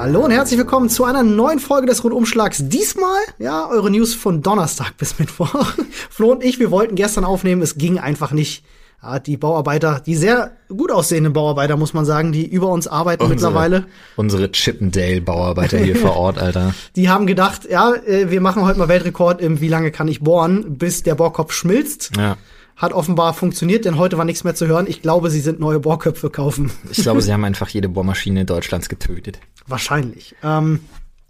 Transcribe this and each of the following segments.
Hallo und herzlich willkommen zu einer neuen Folge des Rundumschlags. Diesmal, ja, eure News von Donnerstag bis Mittwoch. Flo und ich, wir wollten gestern aufnehmen, es ging einfach nicht. Ja, die Bauarbeiter, die sehr gut aussehenden Bauarbeiter, muss man sagen, die über uns arbeiten Unsere- mittlerweile, Unsere Chippendale-Bauarbeiter hier vor Ort, Alter. die haben gedacht, ja, äh, wir machen heute mal Weltrekord im Wie lange kann ich bohren, bis der Bohrkopf schmilzt. Ja. Hat offenbar funktioniert, denn heute war nichts mehr zu hören. Ich glaube, sie sind neue Bohrköpfe kaufen. Ich glaube, sie haben einfach jede Bohrmaschine Deutschlands getötet. Wahrscheinlich. Ähm,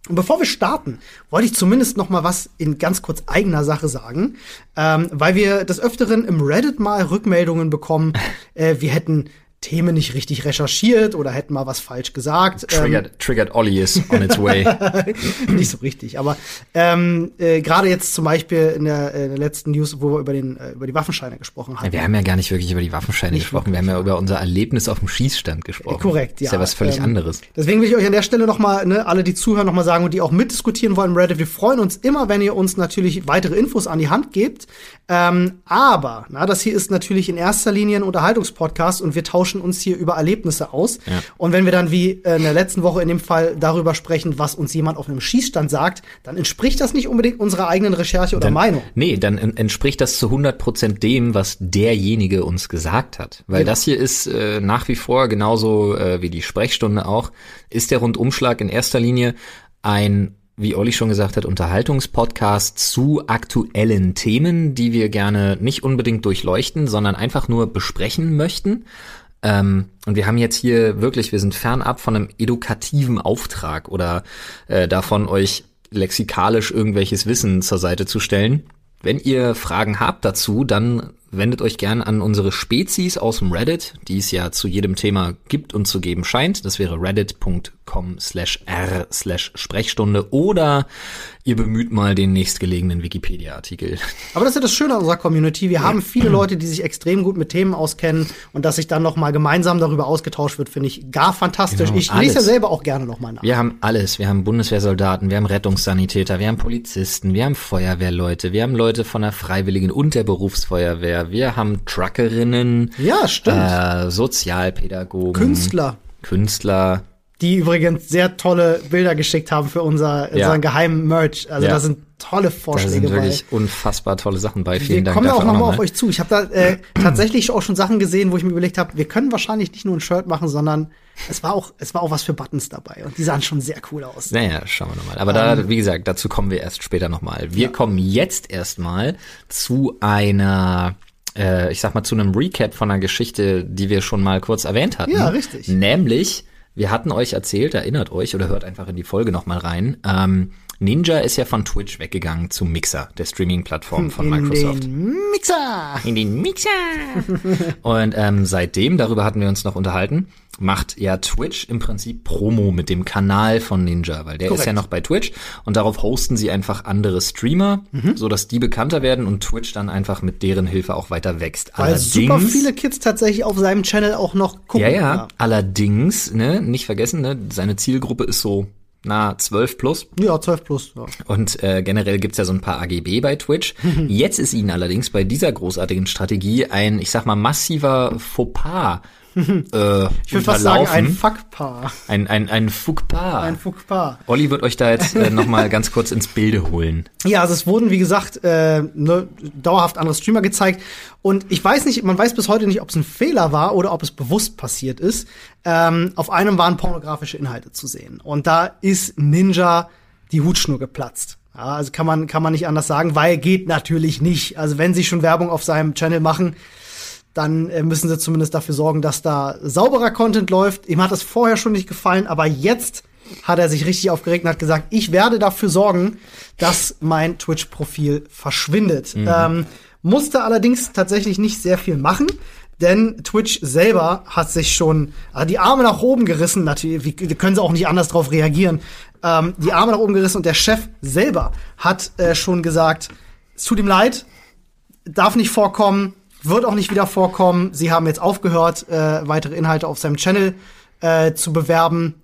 und bevor wir starten, wollte ich zumindest noch mal was in ganz kurz eigener Sache sagen, ähm, weil wir des Öfteren im Reddit mal Rückmeldungen bekommen, äh, wir hätten Themen nicht richtig recherchiert oder hätten mal was falsch gesagt. Ähm, Triggered, triggered Ollie is on its way. nicht so richtig, aber ähm, äh, gerade jetzt zum Beispiel in der, äh, in der letzten News, wo wir über, den, äh, über die Waffenscheine gesprochen haben. Wir haben ja gar nicht wirklich über die Waffenscheine Nicht gesprochen. Wir haben ja über unser Erlebnis auf dem Schießstand gesprochen. Korrekt, ja. Ist ja was völlig Ähm, anderes. Deswegen will ich euch an der Stelle noch mal, ne, alle, die zuhören, noch mal sagen und die auch mitdiskutieren wollen Reddit, wir freuen uns immer, wenn ihr uns natürlich weitere Infos an die Hand gebt. Ähm, aber, na, das hier ist natürlich in erster Linie ein Unterhaltungspodcast und wir tauschen uns hier über Erlebnisse aus. Ja. Und wenn wir dann wie äh, in der letzten Woche in dem Fall darüber sprechen, was uns jemand auf einem Schießstand sagt, dann entspricht das nicht unbedingt unserer eigenen Recherche oder Dann- Meinung. Nee, dann en- entspricht das zu 100% dem, was derjenige uns gesagt hat. Weil Genau. das hier ist äh, nach wie vor genauso äh, wie die Sprechstunde auch, ist der Rundumschlag in erster Linie ein, wie Olli schon gesagt hat, Unterhaltungspodcast zu aktuellen Themen, die wir gerne nicht unbedingt durchleuchten, sondern einfach nur besprechen möchten. Ähm, und wir haben jetzt hier wirklich, wir sind fernab von einem edukativen Auftrag oder äh, davon, euch lexikalisch irgendwelches Wissen zur Seite zu stellen. Wenn ihr Fragen habt dazu, dann wendet euch gern an unsere Spezies aus dem Reddit, die es ja zu jedem Thema gibt und zu geben scheint. Das wäre reddit.com slash r slash Sprechstunde oder ihr bemüht mal den nächstgelegenen Wikipedia-Artikel. Aber das ist ja das Schöne an unserer Community. Wir haben viele Leute, die sich extrem gut mit Themen auskennen und dass sich dann noch mal gemeinsam darüber ausgetauscht wird, finde ich gar fantastisch. Genau, ich lese alles. ja selber auch gerne noch mal nach. Wir haben alles. Wir haben Bundeswehrsoldaten, wir haben Rettungssanitäter, wir haben Polizisten, wir haben Feuerwehrleute, wir haben Leute von der Freiwilligen und der Berufsfeuerwehr, wir haben Truckerinnen, Ja, stimmt. äh, Sozialpädagogen, Künstler, Künstler. die übrigens sehr tolle Bilder geschickt haben für unser, Ja. unseren geheimen Merch. Also Ja. da sind tolle Da Vorschläge sind bei. wirklich unfassbar tolle Sachen bei. Wir Vielen Dank kommen da auch dafür noch mal auf nochmal. euch zu. Ich habe da äh, tatsächlich auch schon Sachen gesehen, wo ich mir überlegt habe, wir können wahrscheinlich nicht nur ein Shirt machen, sondern es war auch es war auch was für Buttons dabei und die sahen schon sehr cool aus. Naja, schauen wir nochmal. Aber Ähm. da, wie gesagt, dazu kommen wir erst später nochmal. Wir kommen jetzt erstmal zu einer, äh, ich sag mal, zu einem Recap von einer Geschichte, die wir schon mal kurz erwähnt hatten. Ja, richtig. Nämlich, wir hatten euch erzählt, erinnert euch oder hört einfach in die Folge nochmal rein. Ähm, Ninja ist ja von Twitch weggegangen zu Mixer, der Streaming-Plattform von Microsoft. In den Mixer. In den Mixer. Und ähm, seitdem, darüber hatten wir uns noch unterhalten, macht ja Twitch im Prinzip Promo mit dem Kanal von Ninja, weil der Korrekt. ist ja noch bei Twitch und darauf hosten sie einfach andere Streamer, Mhm. so dass die bekannter werden und Twitch dann einfach mit deren Hilfe auch weiter wächst. Weil super viele Kids tatsächlich auf seinem Channel auch noch gucken. ja, ja, allerdings, ne, nicht vergessen, ne, seine Zielgruppe ist so na 12 plus. Ja, 12 plus. Ja. Und äh, generell gibt's ja so ein paar AGB bei Twitch. Jetzt ist ihnen allerdings bei dieser großartigen Strategie ein, ich sag mal, massiver Fauxpas äh, Ich würde fast sagen, ein Fuckpaar. ein, ein, ein Fauxpas. Ein Fuckpaar. Olli wird euch da jetzt äh, nochmal ganz kurz ins Bilde holen. Ja, also es wurden, wie gesagt, äh, ne, dauerhaft andere Streamer gezeigt. Und ich weiß nicht, man weiß bis heute nicht, ob es ein Fehler war oder ob es bewusst passiert ist. Ähm, auf einem waren pornografische Inhalte zu sehen. Und da ist Ninja die Hutschnur geplatzt. Ja, also kann man, kann man nicht anders sagen, weil geht natürlich nicht. Also wenn sie schon Werbung auf seinem Channel machen, dann äh, müssen sie zumindest dafür sorgen, dass da sauberer Content läuft. Ihm hat das vorher schon nicht gefallen, aber jetzt hat er sich richtig aufgeregt und hat gesagt, ich werde dafür sorgen, dass mein Twitch-Profil verschwindet. Ähm, musste allerdings tatsächlich nicht sehr viel machen, denn Twitch selber hat sich schon äh, die Arme nach oben gerissen. Natürlich wie, können sie auch nicht anders drauf reagieren. Ähm, die Arme nach oben gerissen und der Chef selber hat äh, schon gesagt, es tut ihm leid, darf nicht vorkommen, wird auch nicht wieder vorkommen. Sie haben jetzt aufgehört, äh, weitere Inhalte auf seinem Channel äh, zu bewerben.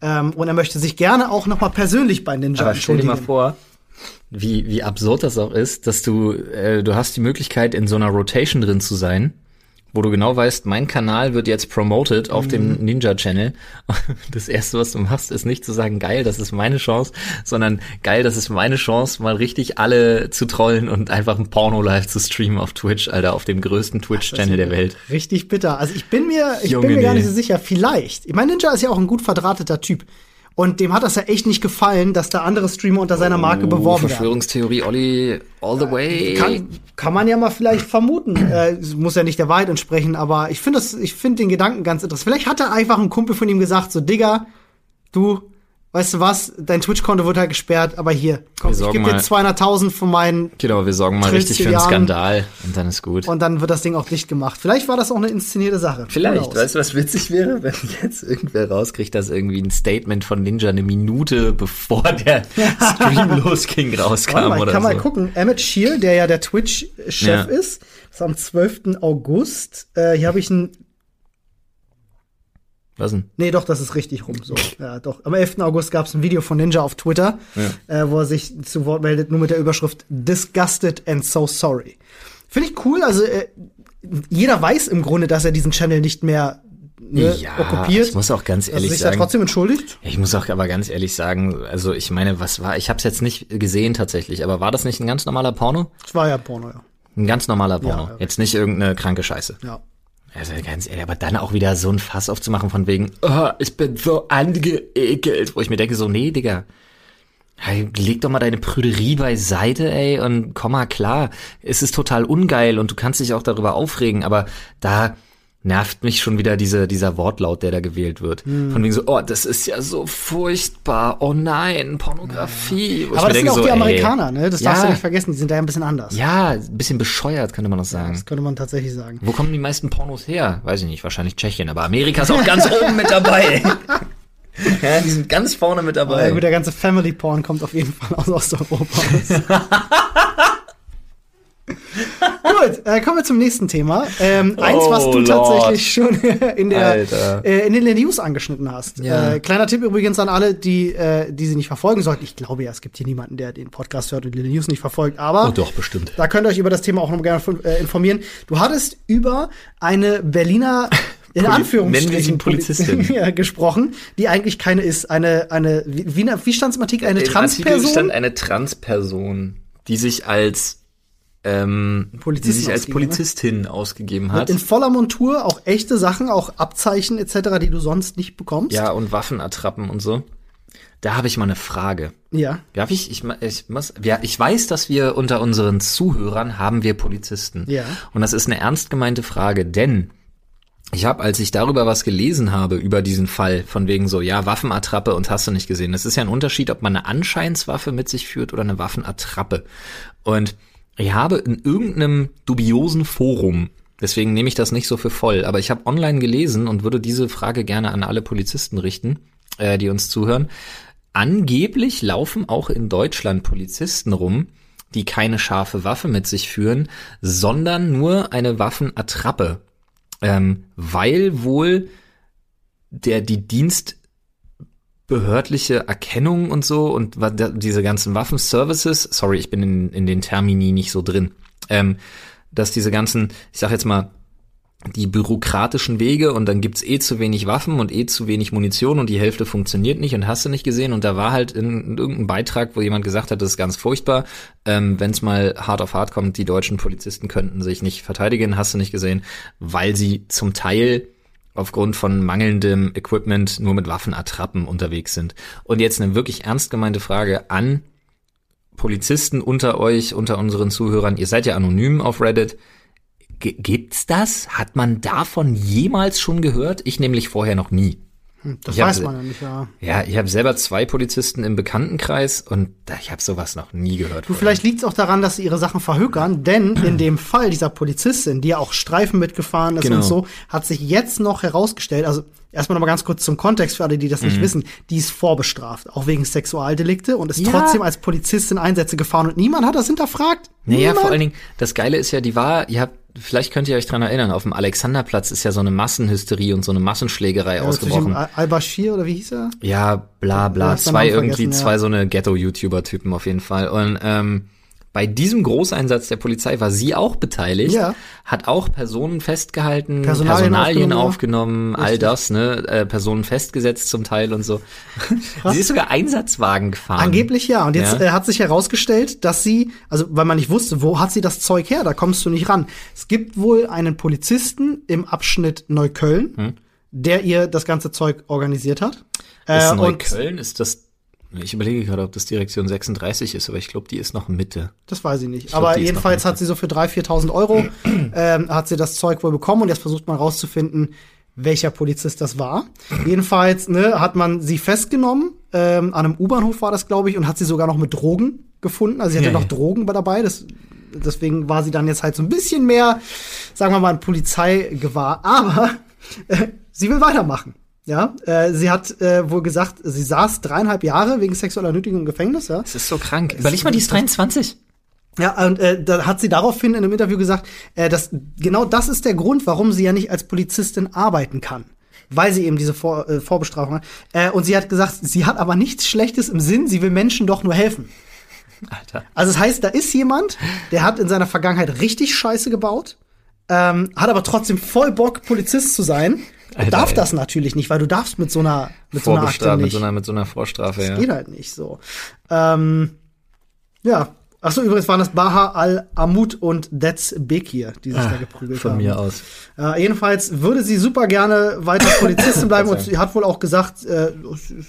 Ähm, und er möchte sich gerne auch noch mal persönlich bei Ninja Aber stell dir mal entschuldigen. vor, wie, wie absurd das auch ist, dass du, äh, du hast die Möglichkeit, in so einer Rotation drin zu sein. Wo du genau weißt, mein Kanal wird jetzt promoted auf Mhm. dem Ninja Channel. Das erste, was du machst, ist nicht zu sagen, geil, das ist meine Chance, sondern geil, das ist meine Chance, mal richtig alle zu trollen und einfach ein Porno live zu streamen auf Twitch, Alter, auf dem größten Twitch Channel der Welt. Richtig bitter. Also ich bin mir, ich Junge, bin mir gar nicht so sicher. Vielleicht. Ich meine, Ninja ist ja auch ein gut verdrahteter Typ. Und dem hat das ja echt nicht gefallen, dass da andere Streamer unter seiner Marke beworben werden. Verschwörungstheorie, Olli, all the way. Kann, kann man ja mal vielleicht vermuten. Äh, muss ja nicht der Wahrheit entsprechen, aber ich finde das, ich finde den Gedanken ganz interessant. Vielleicht hat er einfach ein Kumpel von ihm gesagt, so Digga, du, weißt du was, dein Twitch-Konto wird halt gesperrt, aber hier, komm, ich gebe dir mal- 200.000 von meinen Genau, wir sorgen mal richtig für einen. Skandal und dann ist gut. und dann wird das Ding auch dicht gemacht. Vielleicht war das auch eine inszenierte Sache. Vielleicht, weißt du, was witzig wäre, wenn jetzt irgendwer rauskriegt, dass irgendwie ein Statement von Ninja eine Minute bevor der Stream losging Warte rauskam mal, ich oder kann so. mal gucken. Emmett Shear, der ja der Twitch-Chef Ja. ist, ist am 12. August. Äh, hier habe ich ein Was denn? Nee, doch, das ist richtig rum. So, ja, doch. Am 11. August gab es ein Video von Ninja auf Twitter, äh, wo er sich zu Wort meldet, nur mit der Überschrift Disgusted and so sorry. Finde ich cool. Also äh, jeder weiß im Grunde, dass er diesen Channel nicht mehr ne, Ja, okkupiert. ich muss auch ganz er ehrlich sich da sagen. trotzdem entschuldigt. Ich muss auch aber ganz ehrlich sagen, also ich meine, was war, ich habe es jetzt nicht gesehen tatsächlich, aber war das nicht ein ganz normaler Porno? Das war ja Porno, ja. Ein ganz normaler Porno. Ja, ja. Jetzt nicht irgendeine kranke Scheiße. ja. Also ganz ehrlich, aber dann auch wieder so ein Fass aufzumachen von wegen, oh, ich bin so angeekelt, wo ich mir denke so, nee, Digga, hey, leg doch mal deine Prüderie beiseite, ey, und komm mal klar. Es ist total ungeil und du kannst dich auch darüber aufregen, aber da nervt mich schon wieder diese, dieser Wortlaut, der da gewählt wird. Von wegen so, oh, das ist ja so furchtbar, oh nein, Pornografie. Ich Aber das sind auch so, die ey, Amerikaner, ne? Das darfst ja, du nicht vergessen, die sind da ja ein bisschen anders. Ja, ein bisschen bescheuert, könnte man noch sagen. Das könnte man tatsächlich sagen. Wo kommen die meisten Pornos her? Weiß ich nicht, wahrscheinlich Tschechien, aber Amerika ist auch ganz oben mit dabei. ja, die sind ganz vorne mit Ja, dabei. gut, der ganze Family Porn kommt auf jeden Fall aus Osteuropa. Gut, äh, kommen wir zum nächsten Thema. Ähm, eins, was Oh, du Lord. tatsächlich schon in der äh, in den News angeschnitten hast. Ja. Äh, kleiner Tipp übrigens an alle, die äh, die sie nicht verfolgen sollten. Ich glaube ja, es gibt hier niemanden, der den Podcast hört und die News nicht verfolgt. Aber Oh, doch, bestimmt. da könnt ihr euch über das Thema auch noch gerne äh, informieren. Du hattest über eine Berliner in Anführungsstrichen Polizistin. ja, gesprochen, die eigentlich keine ist. Eine, eine, wie, wie, stand es im Artikel? Eine Im Artikel Transperson? stand eine Transperson, die sich als ähm, die Polizistin sich als ne? Polizistin ausgegeben hat. in voller Montur, auch echte Sachen, auch Abzeichen etc., die du sonst nicht bekommst. Ja, und Waffenattrappen und so. Da habe ich mal eine Frage. Ja. Darf ich, ich, ich muss, ja, ich weiß, dass wir unter unseren Zuhörern haben wir Polizisten. Ja. Und das ist eine ernst gemeinte Frage, denn ich habe, als ich darüber was gelesen habe, über diesen Fall, von wegen so, ja, Waffenattrappe und hast du nicht gesehen. Das ist ja ein Unterschied, ob man eine Anscheinswaffe mit sich führt oder eine Waffenattrappe. Und ich habe in irgendeinem dubiosen Forum, deswegen nehme ich das nicht so für voll, aber ich habe online gelesen und würde diese Frage gerne an alle Polizisten richten, äh, die uns zuhören. Angeblich laufen auch in Deutschland Polizisten rum, die keine scharfe Waffe mit sich führen, sondern nur eine Waffenattrappe. Ähm, weil wohl der die dienstbehördliche Erkennung und so und diese ganzen Waffenservices, sorry, ich bin in, in den Termini nicht so drin, ähm, dass diese ganzen, ich sag jetzt mal, die bürokratischen Wege und dann gibt's eh zu wenig Waffen und eh zu wenig Munition und die Hälfte funktioniert nicht und hast du nicht gesehen und da war halt in, in irgendeinem Beitrag, wo jemand gesagt hat, das ist ganz furchtbar, ähm, wenn es mal hart auf hart kommt, die deutschen Polizisten könnten sich nicht verteidigen, hast du nicht gesehen, weil sie zum Teil aufgrund von mangelndem Equipment nur mit Waffenattrappen unterwegs sind. Und jetzt eine wirklich ernst gemeinte Frage an Polizisten unter euch, unter unseren Zuhörern. Ihr seid ja anonym auf Reddit. G gibt's das? Hat man davon jemals schon gehört? Ich nämlich vorher noch nie. Das Ich hab- weiß man ja nicht, ja. Ja, ich habe selber zwei Polizisten im Bekanntenkreis und ich habe sowas noch nie gehört. Du, vielleicht liegt es auch daran, dass sie ihre Sachen verhökern, denn in dem Fall dieser Polizistin, die ja auch Streifen mitgefahren ist Genau. und so, hat sich jetzt noch herausgestellt, also erstmal noch mal ganz kurz zum Kontext für alle, die das nicht wissen, die ist vorbestraft, auch wegen Sexualdelikte und ist Mhm. Ja. trotzdem als Polizistin Einsätze gefahren und niemand hat das hinterfragt. Naja, Niemand. vor allen Dingen, das Geile ist ja, die war, ihr habt, vielleicht könnt ihr euch dran erinnern, auf dem Alexanderplatz ist ja so eine Massenhysterie und so eine Massenschlägerei Ja, ausgebrochen. Al- Al-Bashir oder wie hieß er? Ja, bla bla. Zwei irgendwie, ja. zwei so eine Ghetto-YouTuber-Typen auf jeden Fall. Und ähm, Bei diesem Großeinsatz der Polizei war sie auch beteiligt, Ja. hat auch Personen festgehalten, Personalien Personalien, aufgenommen, aufgenommen, all das, ne, äh, Personen festgesetzt zum Teil und so. sie ist sogar Einsatzwagen gefahren. Angeblich ja. Und jetzt Ja. äh, hat sich herausgestellt, dass sie, also weil man nicht wusste, wo hat sie das Zeug her, da kommst du nicht ran. Es gibt wohl einen Polizisten im Abschnitt Neukölln, Hm. der ihr das ganze Zeug organisiert hat. Äh, Ist und Neukölln, ist das, ich überlege gerade, ob das Direktion 36 ist, aber ich glaube, die ist noch Mitte. das weiß ich nicht. glaub, Aber jedenfalls hat sie so für 3.000, 4.000 Euro ähm, hat sie das Zeug wohl bekommen und jetzt versucht man rauszufinden, welcher Polizist das war. Jedenfalls ne, hat man sie festgenommen, ähm, an einem U-Bahnhof war das, glaube ich, und hat sie sogar noch mit Drogen gefunden. Also sie hatte Ja, noch ja. Drogen dabei. Das, deswegen war sie dann jetzt halt so ein bisschen mehr, sagen wir mal, ein Polizeigewahr. Aber äh, sie will weitermachen. Ja, äh, sie hat äh, wohl gesagt, sie saß dreieinhalb Jahre wegen sexueller Nötigung im Gefängnis. Ja, Das ist so krank. Überleg mal, die ist 23. ja, und äh, da hat sie daraufhin in einem Interview gesagt, äh, dass genau das ist der Grund, warum sie ja nicht als Polizistin arbeiten kann. Weil sie eben diese Vor äh, Vorbestrafung hat. Äh, und sie hat gesagt, sie hat aber nichts Schlechtes im Sinn, sie will Menschen doch nur helfen. Alter. Also das heißt, da ist jemand, der hat in seiner Vergangenheit richtig Scheiße gebaut, ähm, hat aber trotzdem voll Bock, Polizist zu sein. Alter, darf ey. das natürlich nicht, weil du darfst mit so einer mit so einer Akte mit nicht. so einer, mit so einer Vorstrafe, ja. Geht halt nicht so. Ähm, ja. Achso, übrigens waren das Baha al-Amud und Dets Bekir, die sich da geprügelt Ah, Von haben. mir aus. Äh, jedenfalls würde sie super gerne weiter Polizistin bleiben und sie hat wohl auch gesagt, äh,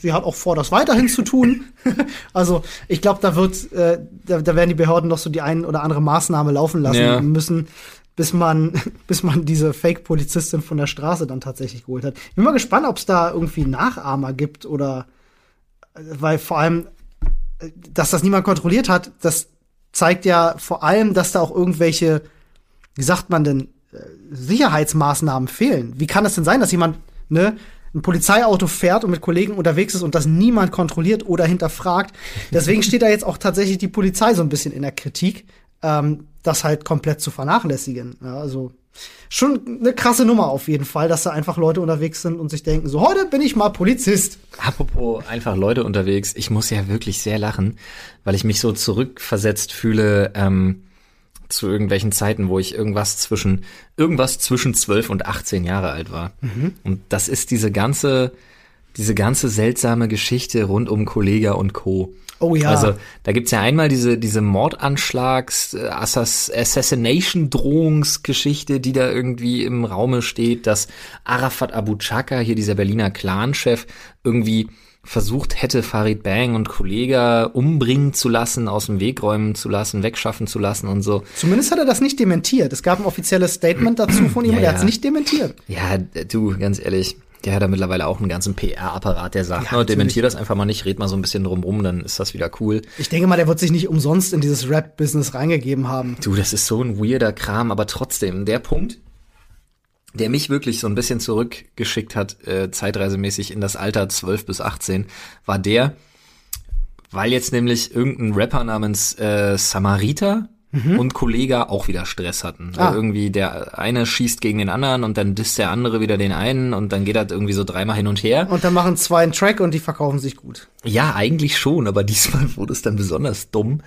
sie hat auch vor, das weiterhin zu tun. also ich glaube, da wird, äh, da, da werden die Behörden noch so die ein oder andere Maßnahme laufen lassen Ja. müssen, bis man, bis man diese Fake-Polizistin von der Straße dann tatsächlich geholt hat. Ich bin mal gespannt, ob es da irgendwie Nachahmer gibt oder äh, weil vor allem, äh, dass das niemand kontrolliert hat, das zeigt ja vor allem, dass da auch irgendwelche, wie sagt man denn, äh, Sicherheitsmaßnahmen fehlen. Wie kann es denn sein, dass jemand ne, ein Polizeiauto fährt und mit Kollegen unterwegs ist und das niemand kontrolliert oder hinterfragt? Deswegen steht da jetzt auch tatsächlich die Polizei so ein bisschen in der Kritik, ähm, das halt komplett zu vernachlässigen. Ja, also schon eine krasse Nummer auf jeden Fall, dass da einfach Leute unterwegs sind und sich denken, so heute bin ich mal Polizist. Apropos einfach Leute unterwegs, ich muss ja wirklich sehr lachen, weil ich mich so zurückversetzt fühle ähm, zu irgendwelchen Zeiten, wo ich irgendwas zwischen irgendwas zwischen 12 und 18 Jahre alt war. Und das ist diese ganze diese ganze seltsame Geschichte rund um Kollega und Co. Oh ja. Also da gibt's ja einmal diese diese Mordanschlags äh, Assass Assassination Drohungsgeschichte, die da irgendwie im Raume steht, dass Arafat Abu Chaka, hier dieser Berliner Clanchef, irgendwie versucht hätte, Farid Bang und Kollega umbringen zu lassen, aus dem Weg räumen zu lassen, wegschaffen zu lassen und so. Zumindest hat er das nicht dementiert. Es gab ein offizielles Statement dazu von ihm Ja, er ja. hat es nicht dementiert. Ja, du, ganz ehrlich, der hat da mittlerweile auch einen ganzen PR-Apparat, der sagt, Ja, ja, dementier das einfach mal nicht, red mal so ein bisschen drum rum, dann ist das wieder cool. Ich denke mal, der wird sich nicht umsonst in dieses Rap-Business reingegeben haben. Du, das ist so ein weirder Kram, aber trotzdem, der Punkt, der mich wirklich so ein bisschen zurückgeschickt hat, äh, zeitreisemäßig in das Alter 12 bis 18, war der, weil jetzt nämlich irgendein Rapper namens äh, Samariter und Kollega auch wieder Stress hatten. Ah. Weil irgendwie der eine schießt gegen den anderen und dann disst der andere wieder den einen und dann geht das irgendwie so dreimal hin und her. Und dann machen zwei einen Track und die verkaufen sich gut. Ja, eigentlich schon, aber diesmal wurde es dann besonders dumm,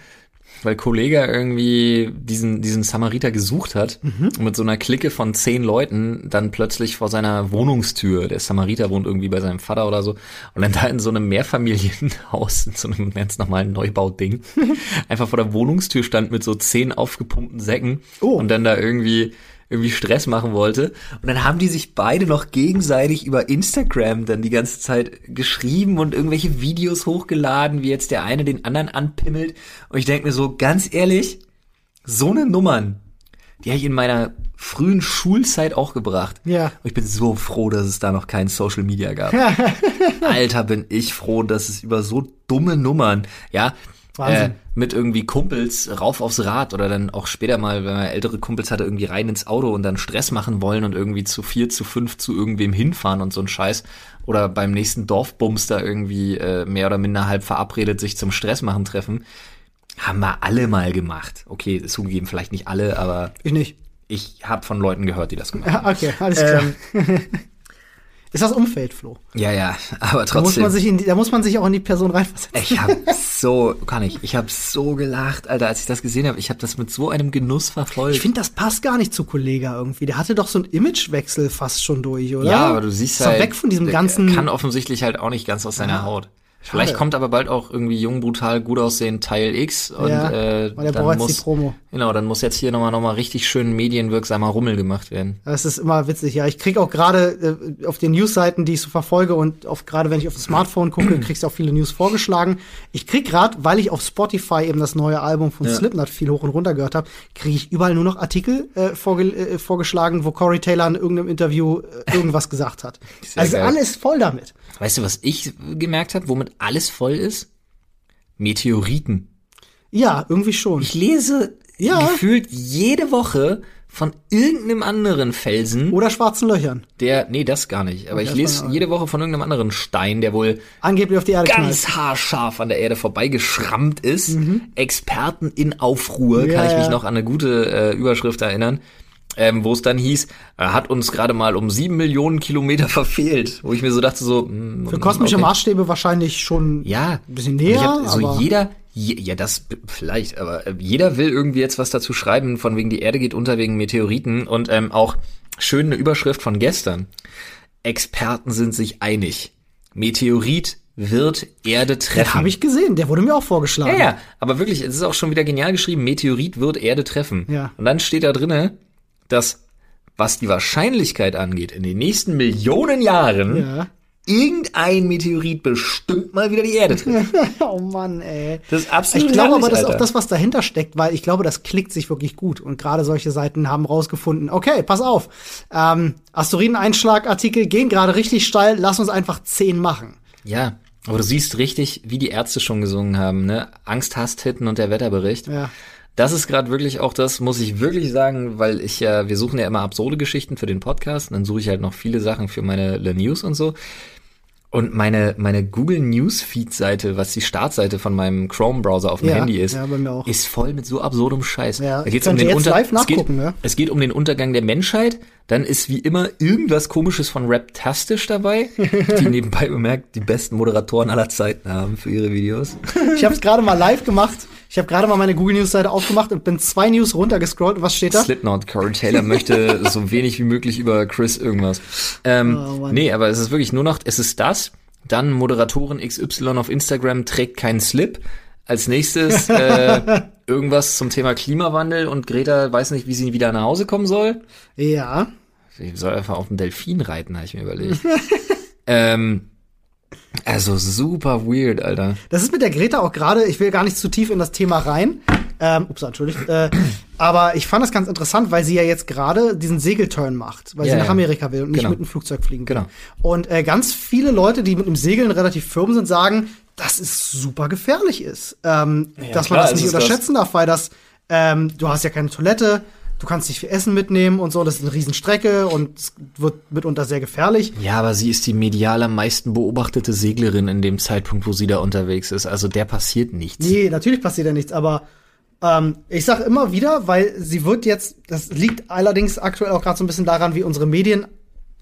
weil Kollege irgendwie diesen, diesen Samariter gesucht hat und mit so einer Clique von zehn Leuten dann plötzlich vor seiner Wohnungstür, der Samariter wohnt irgendwie bei seinem Vater oder so, und dann da in so einem Mehrfamilienhaus, in so einem ganz normalen Neubauding, einfach vor der Wohnungstür stand mit so zehn aufgepumpten Säcken Oh. und dann da irgendwie irgendwie Stress machen wollte. Und dann haben die sich beide noch gegenseitig über Instagram dann die ganze Zeit geschrieben und irgendwelche Videos hochgeladen, wie jetzt der eine den anderen anpimmelt. Und ich denke mir so, ganz ehrlich, so eine Nummern, die habe ich in meiner frühen Schulzeit auch gebracht. Ja. Und ich bin so froh, dass es da noch kein Social Media gab. Alter, bin ich froh, dass es über so dumme Nummern, ja, äh, Wahnsinn. mit irgendwie Kumpels rauf aufs Rad oder dann auch später mal, wenn man ältere Kumpels hatte, irgendwie rein ins Auto und dann Stress machen wollen und irgendwie zu vier, zu fünf zu irgendwem hinfahren und so ein Scheiß. Oder beim nächsten Dorfbums da irgendwie äh, mehr oder minder halb verabredet sich zum Stress machen treffen. Haben wir alle mal gemacht. Okay, zugegeben, vielleicht nicht alle, aber Ich nicht. ich habe von Leuten gehört, die das gemacht haben. Ja, okay, alles klar. Ähm, Ist das Umfeld, Flo? Ja, ja, aber Da muss, trotzdem. man sich in die, da muss man sich auch in die Person reinversetzen. ich habe so, kann ich, ich habe so gelacht, Alter, als ich das gesehen habe. Ich habe das mit so einem Genuss verfolgt. Ich finde, das passt gar nicht zu Kollega irgendwie. Der hatte doch so einen Imagewechsel fast schon durch, oder? ja, aber du siehst Ist halt, weg von diesem ganzen. kann offensichtlich halt auch nicht ganz aus seiner Ja. Haut. Vielleicht kommt aber bald auch irgendwie jung, brutal, gut aussehen Teil X und Ja, äh, der dann muss, die Promo. genau, dann muss jetzt hier nochmal noch mal richtig schön medienwirksamer Rummel gemacht werden. Das ist immer witzig, ja. Ich krieg auch gerade äh, auf den Newsseiten, die ich so verfolge und auf gerade wenn ich auf das Smartphone gucke, kriegst du auch viele News vorgeschlagen. Ich krieg gerade, weil ich auf Spotify eben das neue Album von Ja. Slipknot viel hoch und runter gehört habe, kriege ich überall nur noch Artikel äh, vorge äh, vorgeschlagen, wo Corey Taylor in irgendeinem Interview äh, irgendwas gesagt hat. Also geil. alles voll damit. Weißt du, was ich gemerkt habe, womit alles voll ist? Meteoriten. Ja, irgendwie schon. Ich lese Ja. gefühlt jede Woche von irgendeinem anderen Felsen, Oder schwarzen Löchern. der, nee, das gar nicht, aber Okay, ich lese jede Woche von irgendeinem anderen Stein, der wohl Angeblich auf die Erde knallt. ganz haarscharf an der Erde vorbeigeschrammt ist. Experten in Aufruhr, Mhm. Ja, kann ich mich ja. noch an eine gute äh, Überschrift erinnern. Ähm, wo es dann hieß, er hat uns gerade mal um sieben Millionen Kilometer verfehlt. Wo ich mir so dachte, so, mm, Für kosmische okay. Maßstäbe wahrscheinlich schon Ja. ein bisschen näher, hab so jeder, je, ja, das vielleicht, aber äh, jeder will irgendwie jetzt was dazu schreiben, von wegen die Erde geht unter wegen Meteoriten und ähm, auch schön eine Überschrift von gestern. Experten sind sich einig. Meteorit wird Erde treffen. habe ich gesehen, der wurde mir auch vorgeschlagen. ja, ja, aber wirklich, es ist auch schon wieder genial geschrieben, Meteorit wird Erde treffen. Ja. Und dann steht da drinne, dass was die Wahrscheinlichkeit angeht, in den nächsten Millionen Jahren Ja. irgendein Meteorit bestimmt mal wieder die Erde trifft. oh Mann, ey. Das ist absolut Ich glaube aber, das ist auch das, was dahinter steckt, weil ich glaube, das klickt sich wirklich gut. Und gerade solche Seiten haben rausgefunden, okay, pass auf, ähm, Asteroideneinschlagartikel gehen gerade richtig steil, lass uns einfach zehn machen. Ja, aber du siehst richtig, wie die Ärzte schon gesungen haben, ne? Angst, Hass, Hitten und der Wetterbericht. Ja. Das ist gerade wirklich auch das, muss ich wirklich sagen, weil ich ja, wir suchen ja immer absurde Geschichten für den Podcast und dann suche ich halt noch viele Sachen für meine Le News und so. Und meine, meine Google Newsfeed Seite, was die Startseite von meinem Chrome Browser auf dem Ja, Handy ist, ja, ist voll mit so absurdem Scheiß. Ja, da geht's um den Unter live es geht, nachgucken, ne? es geht um den Untergang der Menschheit, dann ist wie immer irgendwas komisches von Raptastisch dabei, die nebenbei bemerkt die besten Moderatoren aller Zeiten haben für ihre Videos. Ich habe es gerade mal live gemacht. Ich habe gerade mal meine Google News Seite aufgemacht und bin zwei News runtergescrollt. Und was steht da? Slipknot, Corey Taylor möchte so wenig wie möglich über Chris irgendwas. Ähm, Oh, nee, aber es ist wirklich nur noch, es ist das, dann Moderatorin XY auf Instagram trägt keinen Slip. Als nächstes äh, irgendwas zum Thema Klimawandel und Greta weiß nicht, wie sie wieder nach Hause kommen soll. Ja. Sie soll einfach auf dem Delfin reiten, habe ich mir überlegt. ähm, also super weird, Alter. Das ist mit der Greta auch gerade, ich will gar nicht zu tief in das Thema rein. Ähm, ups, entschuldigt. Äh, aber ich fand das ganz interessant, weil sie ja jetzt gerade diesen Segelturn macht, weil Ja, sie nach ja. Amerika will und nicht Genau. mit dem Flugzeug fliegen will. Genau. Und äh, ganz viele Leute, die mit dem Segeln relativ firm sind, sagen, dass es super gefährlich ist. Ähm, dass man das nicht das. unterschätzen darf, weil das, ähm, du hast ja keine Toilette, du kannst nicht viel Essen mitnehmen und so, das ist eine Riesenstrecke und es wird mitunter sehr gefährlich. Ja, aber sie ist die medial am meisten beobachtete Seglerin in dem Zeitpunkt, wo sie da unterwegs ist. Also der passiert nichts. Nee, natürlich passiert ja nichts, aber ähm, ich sage immer wieder, weil sie wird jetzt, das liegt allerdings aktuell auch gerade so ein bisschen daran, wie unsere Medien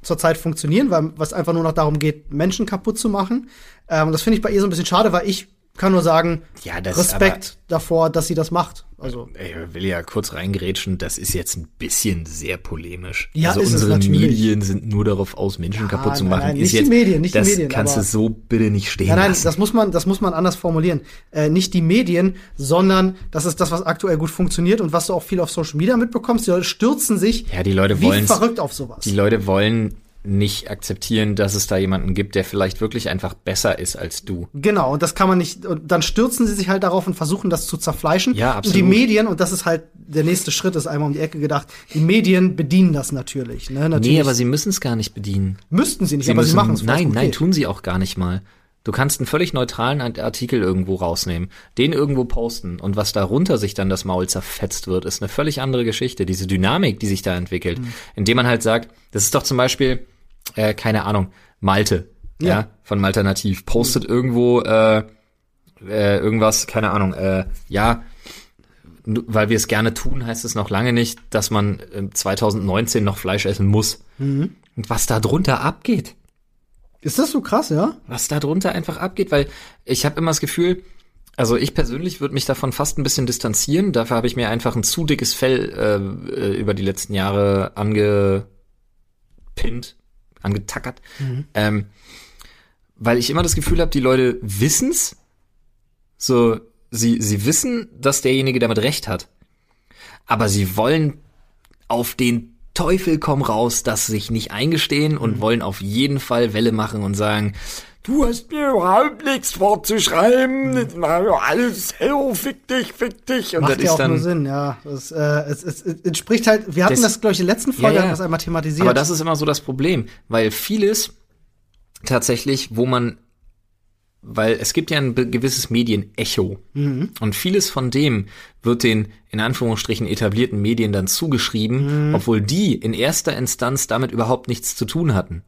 zurzeit funktionieren, weil was einfach nur noch darum geht, Menschen kaputt zu machen. Ähm, und das finde ich bei ihr so ein bisschen schade, weil ich kann nur sagen, Ja, das- Respekt davor, dass sie das macht. Also Ich will ja kurz reingrätschen, das ist jetzt ein bisschen sehr polemisch. Ja, also unsere. Medien sind nur darauf aus, Menschen kaputt zu nein, machen. nein, ist nicht die jetzt, Medien, nicht die das Medien, kannst du so bitte nicht stehen Nein, nein, lassen. das muss man, das muss man anders formulieren. Äh, nicht die Medien, sondern das ist das, was aktuell gut funktioniert und was du auch viel auf Social Media mitbekommst. Die Leute stürzen sich Ja, die Leute wie wollen's- verrückt auf sowas. Die Leute wollen nicht akzeptieren, dass es da jemanden gibt, der vielleicht wirklich einfach besser ist als du. Genau, und das kann man nicht, und dann stürzen sie sich halt darauf und versuchen das zu zerfleischen. Ja, Und die absolut. Medien, und das ist halt der nächste Schritt, ist einmal um die Ecke gedacht, die Medien bedienen das natürlich. Ne? natürlich Nee, aber sie müssen es gar nicht bedienen. müssten sie nicht, Sie aber müssen, sie machen es. Nein, nein, tun sie auch gar nicht mal. Du kannst einen völlig neutralen Artikel irgendwo rausnehmen, den irgendwo posten und was darunter sich dann das Maul zerfetzt wird, ist eine völlig andere Geschichte. Diese Dynamik, die sich da entwickelt, Mhm. indem man halt sagt, das ist doch zum Beispiel, äh, keine Ahnung, Malte, ja, Ja. von Malternativ, postet irgendwo äh, äh, irgendwas, keine Ahnung, äh, ja, weil wir es gerne tun, heißt es noch lange nicht, dass man äh, 2019 noch Fleisch essen muss. Mhm. Und was da drunter abgeht. Ist das so krass, ja? Was da drunter einfach abgeht, weil ich habe immer das Gefühl, also ich persönlich würde mich davon fast ein bisschen distanzieren. Dafür habe ich mir einfach ein zu dickes Fell äh, über die letzten Jahre angepinnt, angetackert. Mhm. Ähm, weil ich immer das Gefühl habe, die Leute wissen's. So, sie, sie wissen, dass derjenige damit recht hat. Aber sie wollen auf den Teufel komm raus, das sich nicht eingestehen und mhm. wollen auf jeden Fall Welle machen und sagen, du hast mir überhaupt nichts vorzuschreiben, mhm. alles, oh, fick dich, fick dich. Und Macht das ja ist auch dann, nur Sinn, ja. Das, äh, es, es, es entspricht halt, wir hatten das, das glaube ich, in der letzten Folge, ja, ja. das einmal thematisiert. Aber das ist immer so das Problem, weil vieles tatsächlich, wo man weil es gibt ja ein gewisses Medienecho mhm. und vieles von dem wird den in Anführungsstrichen etablierten Medien dann zugeschrieben, mhm. obwohl die in erster Instanz damit überhaupt nichts zu tun hatten.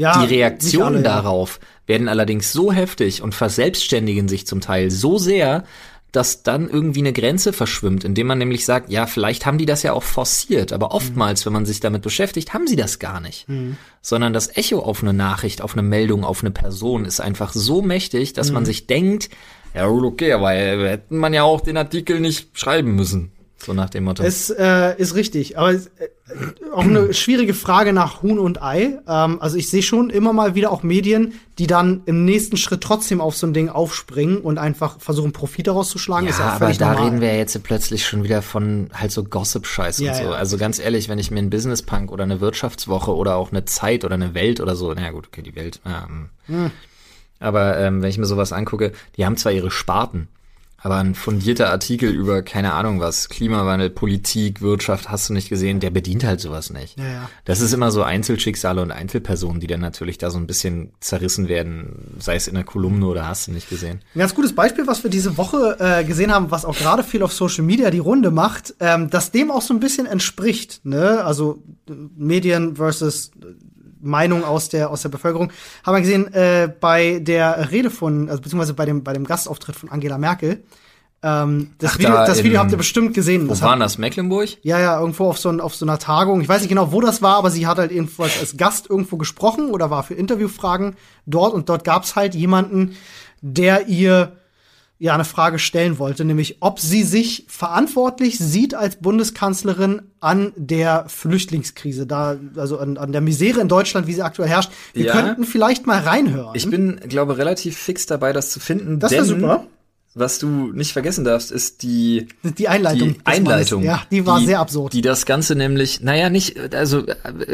Ja, die Reaktionen alle, darauf werden allerdings so heftig und verselbstständigen sich zum Teil so sehr, dass dann irgendwie eine Grenze verschwimmt, indem man nämlich sagt, ja, vielleicht haben die das ja auch forciert, aber oftmals, mhm. wenn man sich damit beschäftigt, haben sie das gar nicht. Mhm. Sondern das Echo auf eine Nachricht, auf eine Meldung, auf eine Person ist einfach so mächtig, dass mhm. man sich denkt, ja, okay, aber hätten man ja auch den Artikel nicht schreiben müssen. So nach dem Motto. Es äh, ist richtig, aber es, äh, auch eine schwierige Frage nach Huhn und Ei. Ähm, also ich sehe schon immer mal wieder auch Medien, die dann im nächsten Schritt trotzdem auf so ein Ding aufspringen und einfach versuchen, Profit daraus zu schlagen. Ja, ja aber da normal. reden wir jetzt plötzlich schon wieder von halt so Gossip-Scheiß ja, und so. Ja. Also ganz ehrlich, wenn ich mir einen Business Punk oder eine Wirtschaftswoche oder auch eine Zeit oder eine Welt oder so, naja gut, okay, die Welt. Ähm, hm. Aber ähm, wenn ich mir sowas angucke, die haben zwar ihre Sparten, aber ein fundierter Artikel über, keine Ahnung was, Klimawandel, Politik, Wirtschaft, hast du nicht gesehen, der bedient halt sowas nicht. Ja, ja. Das ist immer so Einzelschicksale und Einzelpersonen, die dann natürlich da so ein bisschen zerrissen werden, sei es in der Kolumne oder hast du nicht gesehen. Ein ganz gutes Beispiel, was wir diese Woche äh, gesehen haben, was auch gerade viel auf Social Media die Runde macht, ähm, dass dem auch so ein bisschen entspricht, ne? Also Medien versus Meinung aus der aus der Bevölkerung haben wir gesehen äh, bei der Rede von also beziehungsweise bei dem bei dem Gastauftritt von Angela Merkel ähm, das, Ach, Video, da das Video habt ihr bestimmt gesehen. Wo das war das? Mecklenburg? Ja, ja, irgendwo auf so, auf so einer Tagung. Ich weiß nicht genau, wo das war, aber sie hat halt irgendwo als Gast irgendwo gesprochen oder war für Interviewfragen dort und dort gab's halt jemanden, der ihr ja eine Frage stellen wollte, nämlich ob sie sich verantwortlich sieht als Bundeskanzlerin an der Flüchtlingskrise, da also an, an der Misere in Deutschland, wie sie aktuell herrscht. Wir ja. könnten vielleicht mal reinhören. Ich bin, glaube relativ fix dabei, das zu finden. Das wäre super. Was du nicht vergessen darfst, ist die die Einleitung. Die Einleitung. ja, die war die, sehr absurd. Die das Ganze nämlich, naja, nicht, also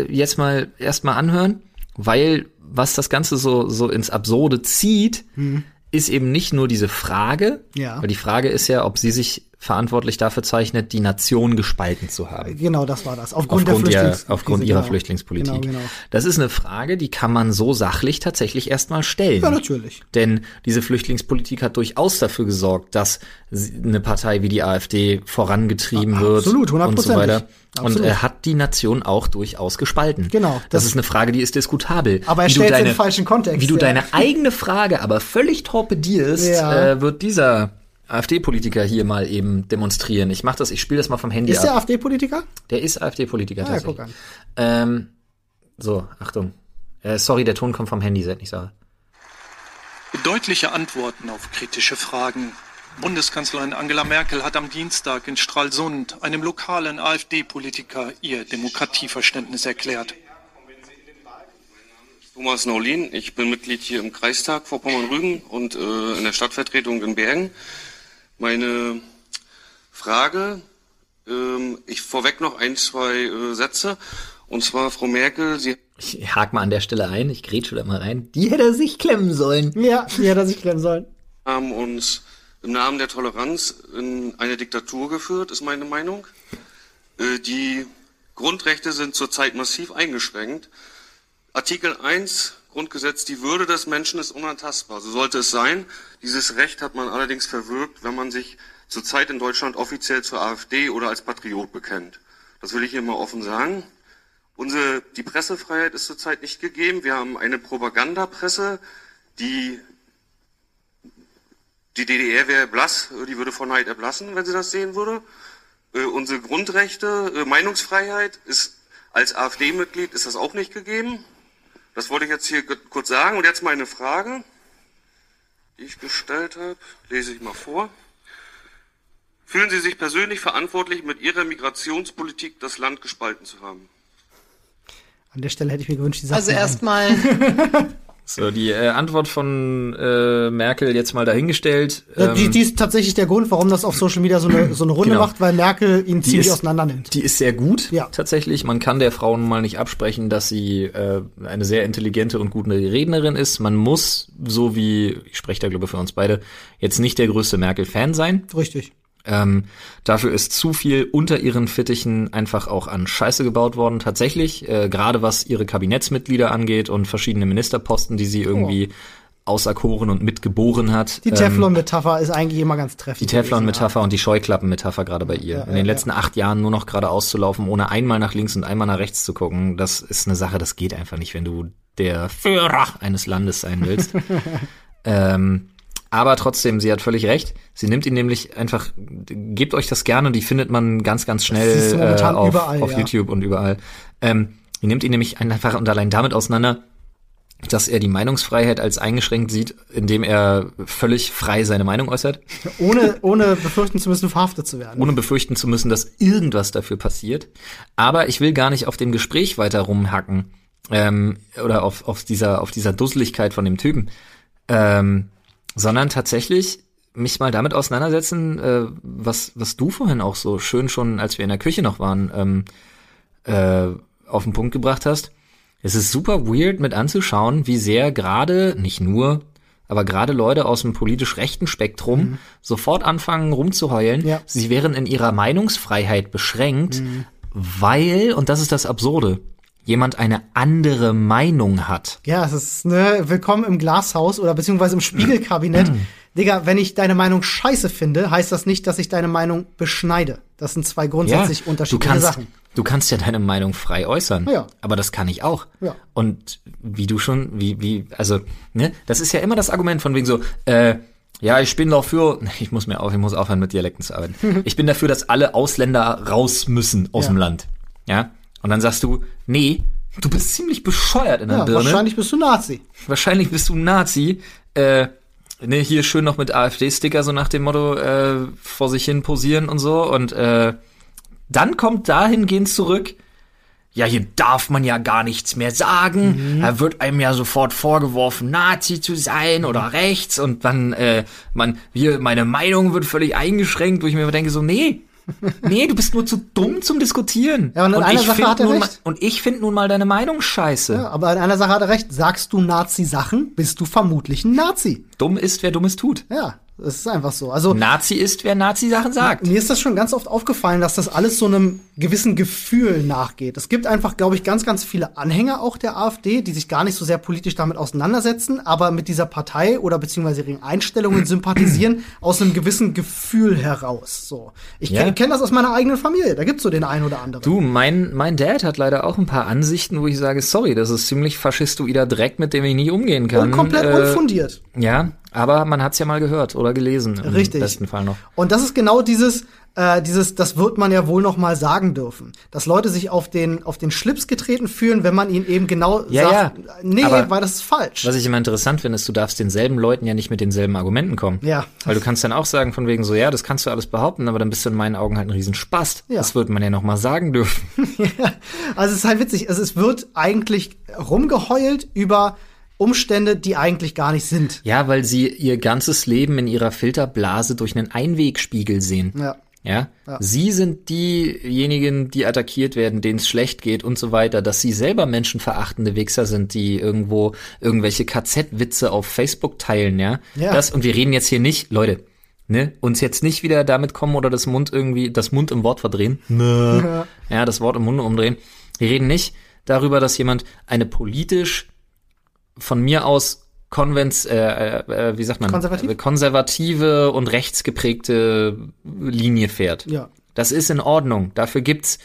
jetzt mal erstmal anhören, weil was das Ganze so so ins Absurde zieht. Hm ist eben nicht nur diese Frage, ja. weil die Frage ist ja, ob sie sich verantwortlich dafür zeichnet, die Nation gespalten zu haben. Genau, das war das. Aufgrund, aufgrund, der der, aufgrund ihrer genau. Flüchtlingspolitik. Genau, genau. Das ist eine Frage, die kann man so sachlich tatsächlich erstmal stellen. Ja, natürlich. Denn diese Flüchtlingspolitik hat durchaus dafür gesorgt, dass eine Partei wie die AfD vorangetrieben ja, wird absolut, und so weiter. Absolut. Und er hat die Nation auch durchaus gespalten. Genau. Das, das ist eine Frage, die ist diskutabel. Aber er stellt den falschen Kontext. Wie du ja. deine eigene Frage aber völlig torpedierst, ja. äh, wird dieser AfD-Politiker hier mal eben demonstrieren. Ich mach das, ich spiele das mal vom Handy Ist ab. der AfD-Politiker? Der ist AfD-Politiker ah, tatsächlich. Ja, guck an. Ähm, so, Achtung. Äh, sorry, der Ton kommt vom Handy, seid nicht sauer. Deutliche Antworten auf kritische Fragen. Bundeskanzlerin Angela Merkel hat am Dienstag in Stralsund einem lokalen AfD-Politiker ihr Demokratieverständnis erklärt. Thomas Naulin, ich bin Mitglied hier im Kreistag vor Pommern-Rügen und äh, in der Stadtvertretung in Bergen. Meine Frage, ähm, ich vorweg noch ein, zwei äh, Sätze. Und zwar, Frau Merkel, Sie. Ich hake mal an der Stelle ein, ich grätsche da mal rein. Die hätte er sich klemmen sollen. Ja, die hätte er sich klemmen sollen. Haben uns im Namen der Toleranz in eine Diktatur geführt, ist meine Meinung. Äh, die Grundrechte sind zurzeit massiv eingeschränkt. Artikel 1 Grundgesetz, die Würde des Menschen ist unantastbar. So sollte es sein. Dieses Recht hat man allerdings verwirkt, wenn man sich zurzeit in Deutschland offiziell zur AfD oder als Patriot bekennt. Das will ich hier mal offen sagen. Unsere, die Pressefreiheit ist zurzeit nicht gegeben. Wir haben eine Propagandapresse, die die DDR wäre blass, die würde von Neid erblassen, wenn sie das sehen würde. Äh, unsere Grundrechte, äh, Meinungsfreiheit ist als AfD-Mitglied ist das auch nicht gegeben. Das wollte ich jetzt hier kurz sagen. Und jetzt meine Frage, die ich gestellt habe, lese ich mal vor. Fühlen Sie sich persönlich verantwortlich, mit Ihrer Migrationspolitik das Land gespalten zu haben? An der Stelle hätte ich mir gewünscht, die Sache. Also erstmal So, die äh, Antwort von äh, Merkel jetzt mal dahingestellt. Ja, die, Ähm, die ist tatsächlich der Grund, warum das auf Social Media so eine, so eine Runde Genau. macht, weil Merkel ihn Die ziemlich ist- auseinander nimmt. Die ist sehr gut, Ja. tatsächlich. Man kann der Frau nun mal nicht absprechen, dass sie äh, eine sehr intelligente und gute Rednerin ist. Man muss, so wie, ich spreche da glaube ich für uns beide, jetzt nicht der größte Merkel-Fan sein. Richtig. Ähm, dafür ist zu viel unter ihren Fittichen einfach auch an Scheiße gebaut worden, tatsächlich. Äh, Gerade was ihre Kabinettsmitglieder angeht und verschiedene Ministerposten, die sie irgendwie auserkoren und mitgeboren hat. Oh. Die Ähm, Teflon-Metapher ist eigentlich immer ganz treffend. die Teflon-Metapher und die Scheuklappen-Metapher gerade bei ihr. Ja, In den ja, letzten acht Jahren nur noch geradeaus zu laufen, ohne einmal nach links und einmal nach rechts zu gucken, das ist eine Sache, das geht einfach nicht, wenn du der Führer eines Landes sein willst. ähm, aber trotzdem, sie hat völlig recht. Sie nimmt ihn nämlich einfach, gebt euch das gerne, die findet man ganz, ganz schnell äh, auf, überall, auf ja. YouTube und überall. Ähm, die nimmt ihn nämlich einfach und allein damit auseinander, dass er die Meinungsfreiheit als eingeschränkt sieht, indem er völlig frei seine Meinung äußert Ohne, ohne befürchten zu müssen, verhaftet zu werden. ohne befürchten zu müssen, dass irgendwas dafür passiert. Aber ich will gar nicht auf dem Gespräch weiter rumhacken ähm, oder auf, auf dieser auf dieser Dusseligkeit von dem Typen, ähm, sondern tatsächlich mich mal damit auseinandersetzen, äh, was was du vorhin auch so schön schon, als wir in der Küche noch waren, ähm, äh, auf den Punkt gebracht hast. Es ist super weird mit anzuschauen, wie sehr gerade, nicht nur, aber gerade Leute aus dem politisch rechten Spektrum sofort anfangen rumzuheulen, Ja. sie wären in ihrer Meinungsfreiheit beschränkt, weil, und das ist das Absurde, jemand eine andere Meinung hat. Ja, es ist ne, willkommen im Glashaus oder beziehungsweise im Spiegelkabinett. Digga, wenn ich deine Meinung scheiße finde, heißt das nicht, dass ich deine Meinung beschneide. Das sind zwei grundsätzlich du unterschiedliche kannst, Sachen. du kannst ja deine Meinung frei äußern. Ja. Aber das kann ich auch. Ja. Und wie du schon, wie, wie, also, ne, das ist ja immer das Argument von wegen so, äh, ja, ich bin dafür, ich muss mir auf, ich muss aufhören mit Dialekten zu arbeiten. ich bin dafür, dass alle Ausländer raus müssen aus Ja. dem Land. Ja. Und dann sagst du, nee, du bist ziemlich bescheuert in der Ja, Birne. wahrscheinlich bist du Nazi. Wahrscheinlich bist du Nazi. Äh, ne, hier schön noch mit AfD-Sticker so nach dem Motto äh, vor sich hin posieren und so. Und äh, dann kommt dahingehend zurück, ja, hier darf man ja gar nichts mehr sagen. Da wird einem ja sofort vorgeworfen, Nazi zu sein oder rechts. Und dann, äh, man, hier, meine Meinung wird völlig eingeschränkt, wo ich mir denke so, nee. Nee, du bist nur zu dumm zum Diskutieren. Ja, und in einer ich Sache hat er recht. Mal, und ich finde nun mal deine Meinung scheiße. Ja, aber in einer Sache hat er recht. Sagst du Nazi-Sachen, bist du vermutlich ein Nazi. Dumm ist, wer Dummes tut. Ja, das ist einfach so. Also Nazi ist, wer Nazi-Sachen sagt. Mir ist das schon ganz oft aufgefallen, dass das alles so einem gewissen Gefühl nachgeht. Es gibt einfach, glaube ich, ganz, ganz viele Anhänger auch der AfD, die sich gar nicht so sehr politisch damit auseinandersetzen, aber mit dieser Partei oder beziehungsweise ihren Einstellungen sympathisieren aus einem gewissen Gefühl heraus. So, ich Ja. kenne kenn das aus meiner eigenen Familie. Da gibt's so den einen oder anderen. Du, mein, mein Dad hat leider auch ein paar Ansichten, wo ich sage, sorry, das ist ziemlich faschistoider Dreck, mit dem ich nicht umgehen kann. und komplett Äh, unfundiert. Ja, aber man hat's ja mal gehört oder gelesen. Im Richtig. besten Fall noch. Und das ist genau dieses, äh, dieses, das wird man ja wohl noch mal sagen dürfen, dass Leute sich auf den auf den Schlips getreten fühlen, wenn man ihnen eben genau Ja, sagt, ja. nee, Aber weil das ist falsch. Was ich immer interessant finde, ist, du darfst denselben Leuten ja nicht mit denselben Argumenten kommen. Ja. Weil du kannst dann auch sagen, von wegen so, ja, das kannst du alles behaupten, aber dann bist du in meinen Augen halt ein Riesenspast. Ja. Das wird man ja noch mal sagen dürfen. Also es ist halt witzig. Also es wird eigentlich rumgeheult über Umstände, die eigentlich gar nicht sind. Ja, weil sie ihr ganzes Leben in ihrer Filterblase durch einen Einwegspiegel sehen. Ja. Ja? Ja. Sie sind diejenigen, die attackiert werden, denen es schlecht geht und so weiter, dass sie selber menschenverachtende Wichser sind, die irgendwo irgendwelche KZ-Witze auf Facebook teilen, ja? Ja. Das, und wir reden jetzt hier nicht, Leute, ne, uns jetzt nicht wieder damit kommen oder das Mund irgendwie, das Mund im Wort verdrehen. Ne. Ja, das Wort im Mund umdrehen. Wir reden nicht darüber, dass jemand eine politisch von mir aus konvents, äh, äh, äh, wie sagt man, Konservativ? Äh, konservative und rechtsgeprägte Linie fährt. Ja. Das ist in Ordnung. Dafür gibt's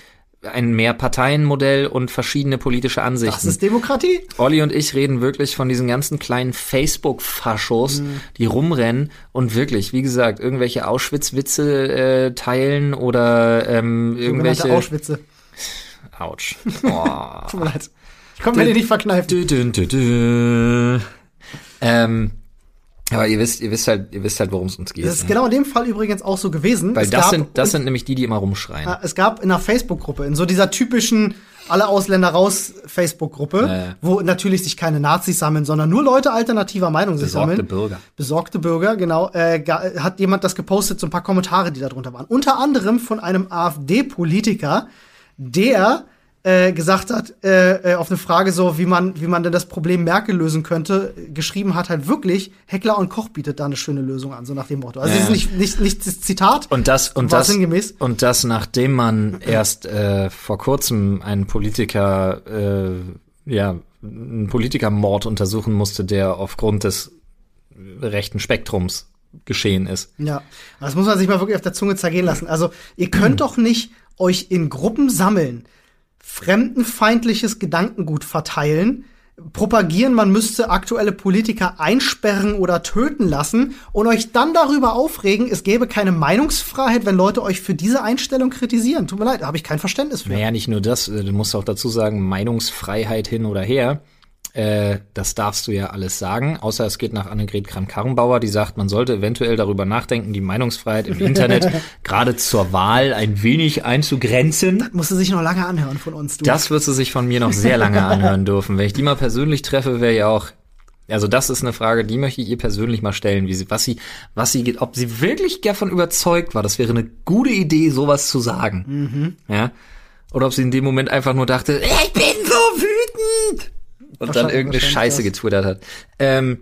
ein Mehrparteienmodell und verschiedene politische Ansichten. Das ist Demokratie. Olli und ich reden wirklich von diesen ganzen kleinen Facebook-Faschos, Mhm. die rumrennen und wirklich, wie gesagt, irgendwelche Auschwitz-Witze äh, teilen oder ähm, irgendwelche. Auschwitze. Autsch. Oh. Tut mir leid. Kommt mir die nicht verkneifen. Dü, dü, dü, dü. Ähm, aber ihr wisst, ihr wisst halt, ihr wisst halt, worum es uns geht. Das ist ne? genau in dem Fall übrigens auch so gewesen. Weil Es das gab- sind, das sind nämlich die, die immer rumschreien. Äh, Es gab in einer Facebook-Gruppe, in so dieser typischen alle Ausländer raus Facebook-Gruppe, Ja, ja. wo natürlich sich keine Nazis sammeln, sondern nur Leute alternativer Meinung sich Besorgte sammeln. Bürger. Besorgte Bürger, genau. Äh, hat jemand das gepostet, so ein paar Kommentare, die da drunter waren. Unter anderem von einem AfD-Politiker, der äh, gesagt hat, äh, äh, auf eine Frage so, wie man, wie man denn das Problem Merkel lösen könnte, geschrieben hat halt wirklich, Heckler und Koch bietet da eine schöne Lösung an, so nach dem Motto. Also Ja. das ist nicht, nicht, nicht das Zitat. Und das und das sinngemäß? und das nachdem man erst äh, vor kurzem einen Politiker äh, ja einen Politikermord untersuchen musste, der aufgrund des rechten Spektrums geschehen ist. Ja, das muss man sich mal wirklich auf der Zunge zergehen lassen. Also, ihr könnt doch nicht euch in Gruppen sammeln, fremdenfeindliches Gedankengut verteilen, propagieren, man müsste aktuelle Politiker einsperren oder töten lassen und euch dann darüber aufregen, es gäbe keine Meinungsfreiheit, wenn Leute euch für diese Einstellung kritisieren. Tut mir leid, da habe ich kein Verständnis für. Naja, nicht nur das, äh, du musst auch dazu sagen, Meinungsfreiheit hin oder her. Äh, das darfst du ja alles sagen, außer es geht nach Annegret Kramp-Karrenbauer, die sagt, man sollte eventuell darüber nachdenken, die Meinungsfreiheit im Internet gerade zur Wahl ein wenig einzugrenzen. Musste sich noch lange anhören von uns. Du. Das wird sie sich von mir noch sehr lange anhören dürfen. Wenn ich die mal persönlich treffe, wäre ja auch. Also das ist eine Frage, die möchte ich ihr persönlich mal stellen, wie sie, was sie, was sie, ob sie wirklich davon überzeugt war, das wäre eine gute Idee, sowas zu sagen. Ja. Oder ob sie in dem Moment einfach nur dachte, ich bin so wütend. Und dann irgendeine Scheiße das. getwittert hat. Ähm,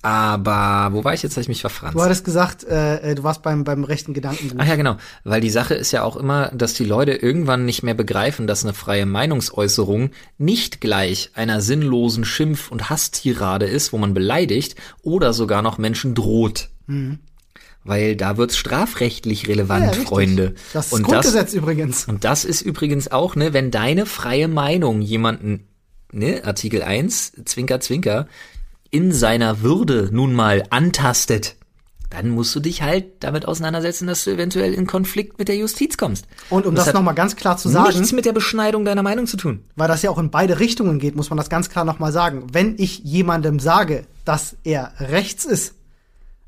aber wo war ich jetzt? Habe ich mich verfranst. du hattest gesagt, äh, äh, du warst beim, beim rechten Gedankengut. Ach ja, genau. Weil die Sache ist ja auch immer, dass die Leute irgendwann nicht mehr begreifen, dass eine freie Meinungsäußerung nicht gleich einer sinnlosen Schimpf- und Hasstirade ist, wo man beleidigt oder sogar noch Menschen droht. Weil da wird's strafrechtlich relevant, Ja, richtig. Freunde. Das ist und Grundgesetz übrigens. und das ist übrigens auch, ne, wenn deine freie Meinung jemanden, ne, Artikel 1, Zwinker, Zwinker, in seiner Würde nun mal antastet, dann musst du dich halt damit auseinandersetzen, dass du eventuell in Konflikt mit der Justiz kommst. Und um das, hat noch mal ganz klar zu sagen, nichts mit der Beschneidung deiner Meinung zu tun. weil das ja auch in beide Richtungen geht, muss man das ganz klar noch mal sagen. Wenn ich jemandem sage, dass er rechts ist,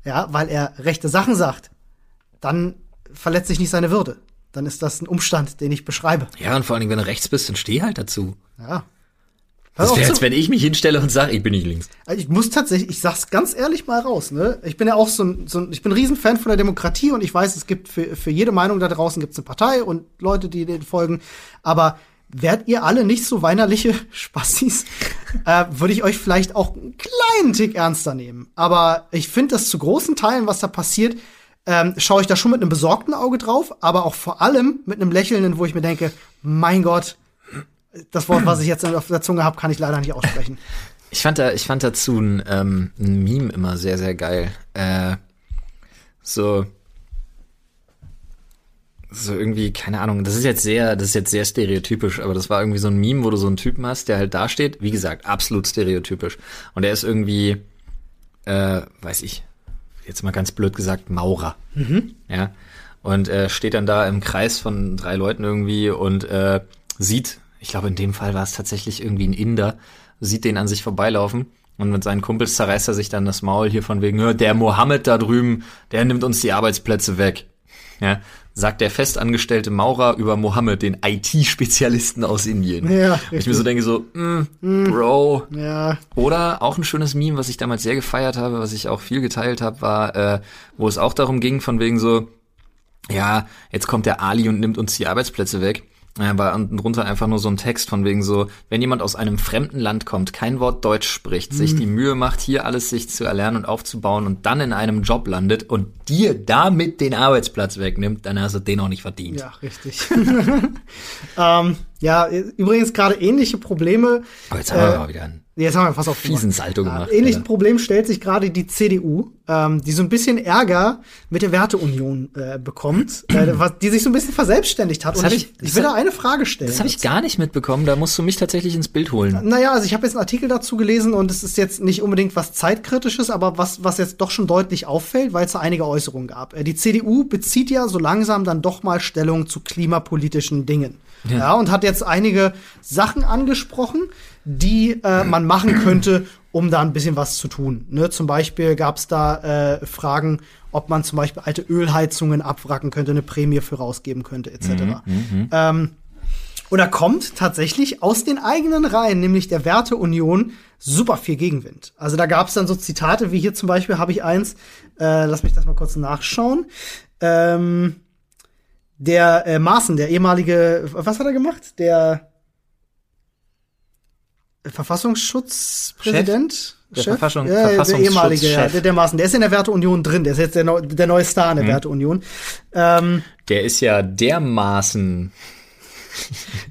ja, weil er rechte Sachen sagt, dann verletzt sich nicht seine Würde. Dann ist das ein Umstand, den ich beschreibe. Ja, und vor allen Dingen, wenn du rechts bist, dann steh halt dazu. Ja. Das wäre, als wenn ich mich hinstelle und sage, ich bin nicht links. Also Ich muss tatsächlich, ich sag's ganz ehrlich mal raus, ne? Ich bin ja auch so ein, so ein ich bin ein Riesenfan von der Demokratie und ich weiß, es gibt für, für jede Meinung da draußen gibt's eine Partei und Leute, die denen folgen. Aber werdet ihr alle nicht so weinerliche Spassis, äh, würde ich euch vielleicht auch einen kleinen Tick ernster nehmen. Aber ich finde das zu großen Teilen, was da passiert, ähm, schaue ich da schon mit einem besorgten Auge drauf, aber auch vor allem mit einem lächelnden, wo ich mir denke, mein Gott, das Wort, was ich jetzt auf der Zunge habe, kann ich leider nicht aussprechen. Ich fand da, ich fand dazu ein, ähm, ein Meme immer sehr, sehr geil. Äh, so, so irgendwie, keine Ahnung, das ist jetzt sehr, das ist jetzt sehr stereotypisch, aber das war irgendwie so ein Meme, wo du so einen Typen hast, der halt da steht, wie gesagt, absolut stereotypisch. Und der ist irgendwie, äh, weiß ich, jetzt mal ganz blöd gesagt, Maurer. Ja. Und äh, steht dann da im Kreis von drei Leuten irgendwie und äh, sieht, ich glaube in dem Fall war es tatsächlich irgendwie ein Inder, sieht den an sich vorbeilaufen und mit seinen Kumpels zerreißt er sich dann das Maul hier von wegen, "Ja, der Mohammed da drüben, der nimmt uns die Arbeitsplätze weg. Ja, sagt der festangestellte Maurer über Mohammed, den IT-Spezialisten aus Indien. Ja, Und ich mir so denke so, mm, Bro, Ja, oder auch ein schönes Meme, was ich damals sehr gefeiert habe, was ich auch viel geteilt habe, war, äh, wo es auch darum ging, von wegen so, ja, jetzt kommt der Ali und nimmt uns die Arbeitsplätze weg. War unten drunter einfach nur so ein Text von wegen so, wenn jemand aus einem fremden Land kommt, kein Wort Deutsch spricht, sich die Mühe macht, hier alles sich zu erlernen und aufzubauen und dann in einem Job landet und dir damit den Arbeitsplatz wegnimmt, dann hast du den auch nicht verdient. ja, richtig. ähm, ja, übrigens gerade ähnliche Probleme. Aber jetzt haben wir Äh, mal wieder einen Jetzt haben wir fast auf fiesen Salto gemacht. Ähnliches Alter. Problem stellt sich gerade die CDU, ähm, die so ein bisschen Ärger mit der Werteunion äh, bekommt, äh, die sich so ein bisschen verselbständigt hat. Das Und ich, ich- will da eine Frage stellen. Das habe ich gar nicht mitbekommen, da musst du mich tatsächlich ins Bild holen. Naja, also ich habe jetzt einen Artikel dazu gelesen und es ist jetzt nicht unbedingt was zeitkritisches, aber was, was jetzt doch schon deutlich auffällt, weil es da einige Äußerungen gab. Äh, Die CDU bezieht ja so langsam dann doch mal Stellung zu klimapolitischen Dingen. Ja, und hat jetzt einige Sachen angesprochen, die äh, man machen könnte, um da ein bisschen was zu tun. Ne? Zum Beispiel gab es da äh, Fragen, ob man zum Beispiel alte Ölheizungen abwracken könnte, eine Prämie für rausgeben könnte, etc. Mhm, ähm, und da kommt tatsächlich aus den eigenen Reihen, nämlich der Werteunion, super viel Gegenwind. Also da gab es dann so Zitate, wie hier zum Beispiel habe ich eins, äh, lass mich das mal kurz nachschauen. Ähm, der äh, Maaßen, der ehemalige, was hat er gemacht? Der Verfassungsschutzpräsident? Der Verfassung- ja, der Verfassungsschutzchef. ehemalige, ja, der, der Maaßen, der ist in der Werteunion drin, der ist jetzt der, neu, der neue Star in der Werteunion. Ähm, Der ist ja dermaßen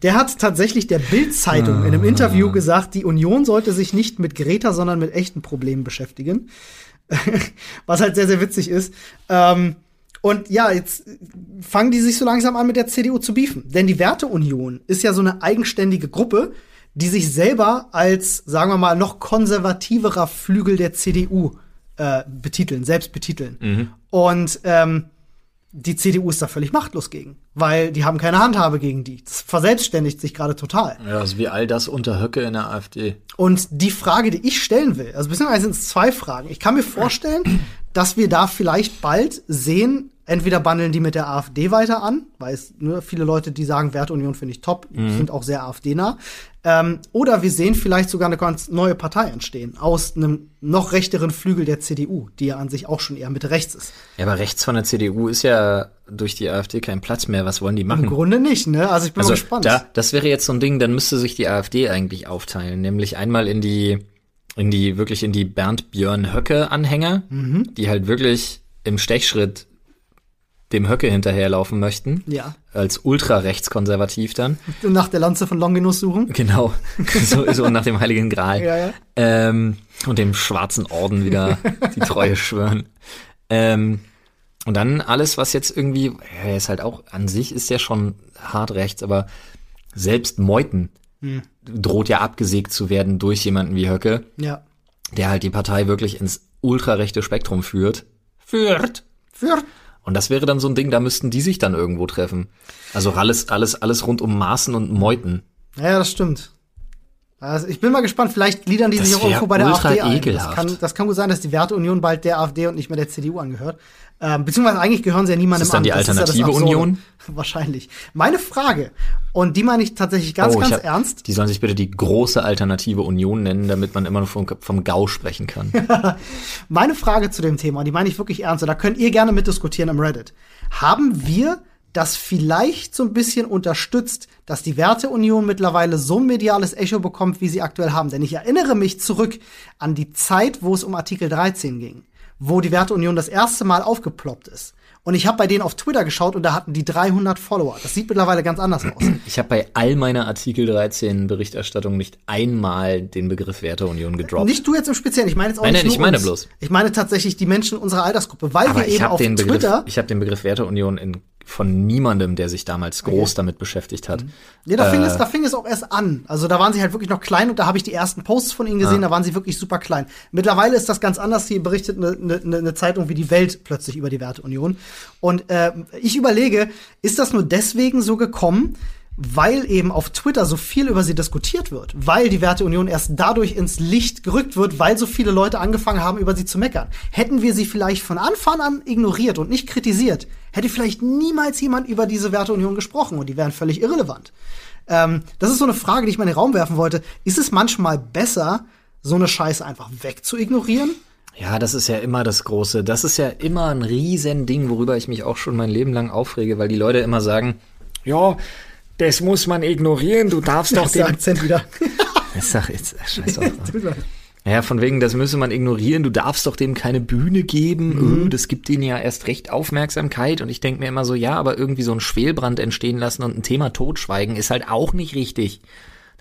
Der hat tatsächlich der Bild-Zeitung in einem Ah. Interview gesagt, die Union sollte sich nicht mit Greta, sondern mit echten Problemen beschäftigen. Was halt sehr, sehr witzig ist. Ähm, und ja, jetzt fangen die sich so langsam an, mit der CDU zu beefen. Denn die Werteunion ist ja so eine eigenständige Gruppe, die sich selber als, sagen wir mal, noch konservativerer Flügel der CDU äh, betiteln, selbst betiteln. Und ähm, die CDU ist da völlig machtlos gegen, weil die haben keine Handhabe gegen die. Das verselbstständigt sich gerade total. Ja, also wie all das unter Höcke in der AfD. Und die Frage, die ich stellen will, also beziehungsweise sind es zwei Fragen. Ich kann mir vorstellen, dass wir da vielleicht bald sehen, entweder bandeln die mit der AfD weiter an, weil es nur viele Leute, die sagen, Werteunion finde ich top, sind auch sehr AfD-nah. Ähm, oder wir sehen vielleicht sogar eine ganz neue Partei entstehen aus einem noch rechteren Flügel der CDU, die ja an sich auch schon eher Mitte rechts ist. Ja, aber rechts von der CDU ist ja durch die AfD kein Platz mehr. Was wollen die Im machen? Grunde nicht, ne? Also ich bin Also mal gespannt. da, das wäre jetzt so ein Ding, dann müsste sich die AfD eigentlich aufteilen, nämlich einmal in die, in die, wirklich in die Bernd Björn Höcke Anhänger, Mhm. die halt wirklich im Stechschritt dem Höcke hinterherlaufen möchten. Ja. Als ultra-rechtskonservativ dann. Nach der Lanze von Longinus suchen. Genau. so, so nach dem Heiligen Gral. Ja, ja. Ähm, und dem schwarzen Orden wieder die Treue schwören. Ähm, und dann alles, was jetzt irgendwie, ja, er ist halt auch, an sich ist der schon hart rechts, aber selbst Meuthen Hm. droht ja abgesägt zu werden durch jemanden wie Höcke, Ja. der halt die Partei wirklich ins ultrarechte Spektrum führt. Führt. Für Und das wäre dann so ein Ding, da müssten die sich dann irgendwo treffen. Also alles, alles, alles rund um Maßen und Meuthen. Ja, das stimmt. Also ich bin mal gespannt, vielleicht gliedern die Das sich auch irgendwo bei der AfD ein. Das ekelhaft. kann, das kann gut sein, dass die Werteunion bald der AfD und nicht mehr der CDU angehört. Ähm, beziehungsweise eigentlich gehören sie ja niemandem Ist das dann an. die Das ja das alternative Absurde. Union? Wahrscheinlich. Meine Frage, und die meine ich tatsächlich ganz, Oh, ganz hab- ernst. Die sollen sich bitte die große alternative Union nennen, damit man immer nur vom, vom GAU sprechen kann. Meine Frage zu dem Thema, und die meine ich wirklich ernst, und da könnt ihr gerne mitdiskutieren im Reddit. Haben wir das vielleicht so ein bisschen unterstützt, dass die Werteunion mittlerweile so ein mediales Echo bekommt, wie sie aktuell haben? Denn ich erinnere mich zurück an die Zeit, wo es um Artikel 13 ging, wo die Werteunion das erste Mal aufgeploppt ist. Und ich habe bei denen auf Twitter geschaut und da hatten die 300 Follower. Das sieht mittlerweile ganz anders aus. Ich habe bei all meiner Artikel 13 Berichterstattung nicht einmal den Begriff Werteunion gedroppt. Nicht du jetzt im Speziellen, ich meine jetzt auch Nein, nicht nein, ich meine uns. bloß. Ich meine tatsächlich die Menschen unserer Altersgruppe, weil Aber wir ich eben auf den Begriff, Twitter ich habe den Begriff Werteunion in, von niemandem, der sich damals groß damit beschäftigt hat. Ja, da fing, Äh. es, da fing es auch erst an. Also da waren sie halt wirklich noch klein und da habe ich die ersten Posts von ihnen gesehen, da waren sie wirklich super klein. Mittlerweile ist das ganz anders. Hier berichtet eine, eine, eine Zeitung wie die Welt plötzlich über die Werteunion. Und äh, ich überlege, ist das nur deswegen so gekommen, weil eben auf Twitter so viel über sie diskutiert wird, weil die Werteunion erst dadurch ins Licht gerückt wird, weil so viele Leute angefangen haben, über sie zu meckern. Hätten wir sie vielleicht von Anfang an ignoriert und nicht kritisiert, hätte vielleicht niemals jemand über diese Werteunion gesprochen und die wären völlig irrelevant. Ähm, das ist so eine Frage, die ich mal in den Raum werfen wollte. Ist es manchmal besser, so eine Scheiße einfach wegzuignorieren? Ja, das ist ja immer das Große. Das ist ja immer ein Riesending, worüber ich mich auch schon mein Leben lang aufrege, weil die Leute immer sagen, ja, das muss man ignorieren, du darfst doch den... Akzent wieder. Ich sag jetzt, äh, scheiß. Ja, von wegen, das müsse man ignorieren, du darfst doch dem keine Bühne geben, öh, das gibt denen ja erst recht Aufmerksamkeit und ich denk mir immer so, ja, aber irgendwie so ein Schwelbrand entstehen lassen und ein Thema totschweigen ist halt auch nicht richtig.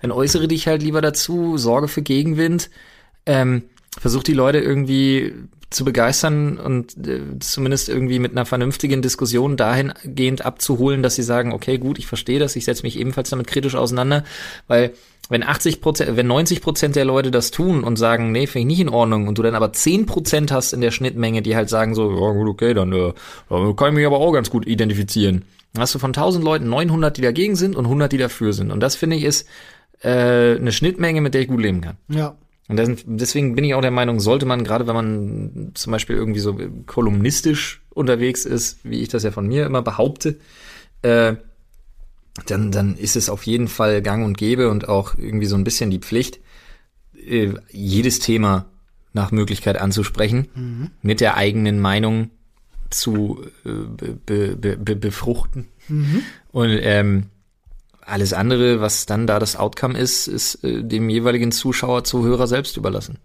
Dann äußere dich halt lieber dazu, sorge für Gegenwind, ähm, versuch die Leute irgendwie zu begeistern und äh, zumindest irgendwie mit einer vernünftigen Diskussion dahingehend abzuholen, dass sie sagen, okay, gut, ich verstehe das, ich setze mich ebenfalls damit kritisch auseinander, weil wenn 80 Prozent, wenn 90 Prozent der Leute das tun und sagen, nee, finde ich nicht in Ordnung, und du dann aber 10 Prozent hast in der Schnittmenge, die halt sagen so, ja gut, okay, dann äh, kann ich mich aber auch ganz gut identifizieren. Dann hast du von 1000 Leuten 900, die dagegen sind und 100, die dafür sind. Und das finde ich ist äh, eine Schnittmenge, mit der ich gut leben kann. Ja. Und deswegen bin ich auch der Meinung, sollte man, gerade wenn man zum Beispiel irgendwie so kolumnistisch unterwegs ist, wie ich das ja von mir immer behaupte, äh, dann, dann ist es auf jeden Fall gang und gäbe und auch irgendwie so ein bisschen die Pflicht, äh, jedes Thema nach Möglichkeit anzusprechen, mit der eigenen Meinung zu äh, be, be, be, befruchten. Und ähm, alles andere, was dann da das Outcome ist, ist äh, dem jeweiligen Zuschauer, Zuhörer selbst überlassen.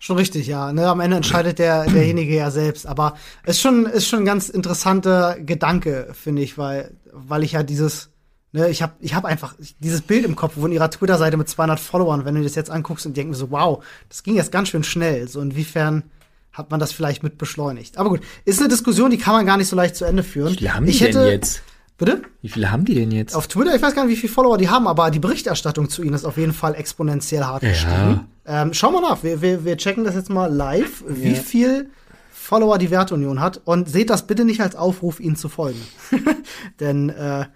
Schon richtig, ja. Ne, am Ende entscheidet der, derjenige ja selbst. Aber es ist schon, ist schon ein ganz interessanter Gedanke, finde ich, weil, weil ich ja dieses, ne, ich habe ich hab einfach dieses Bild im Kopf von ihrer Twitter-Seite mit 200 Followern, wenn du das jetzt anguckst und denkst so, wow, das ging jetzt ganz schön schnell. So inwiefern hat man das vielleicht mit beschleunigt. Aber gut, ist eine Diskussion, die kann man gar nicht so leicht zu Ende führen. Wie haben die ich denn hätte, jetzt? Bitte? Wie viele haben die denn jetzt? Auf Twitter, ich weiß gar nicht, wie viele Follower die haben, aber die Berichterstattung zu ihnen ist auf jeden Fall exponentiell hart gestiegen. Ähm, schau mal nach, wir, wir, wir checken das jetzt mal live, wie viel Follower die Wertunion hat und seht das bitte nicht als Aufruf, ihnen zu folgen. Denn äh,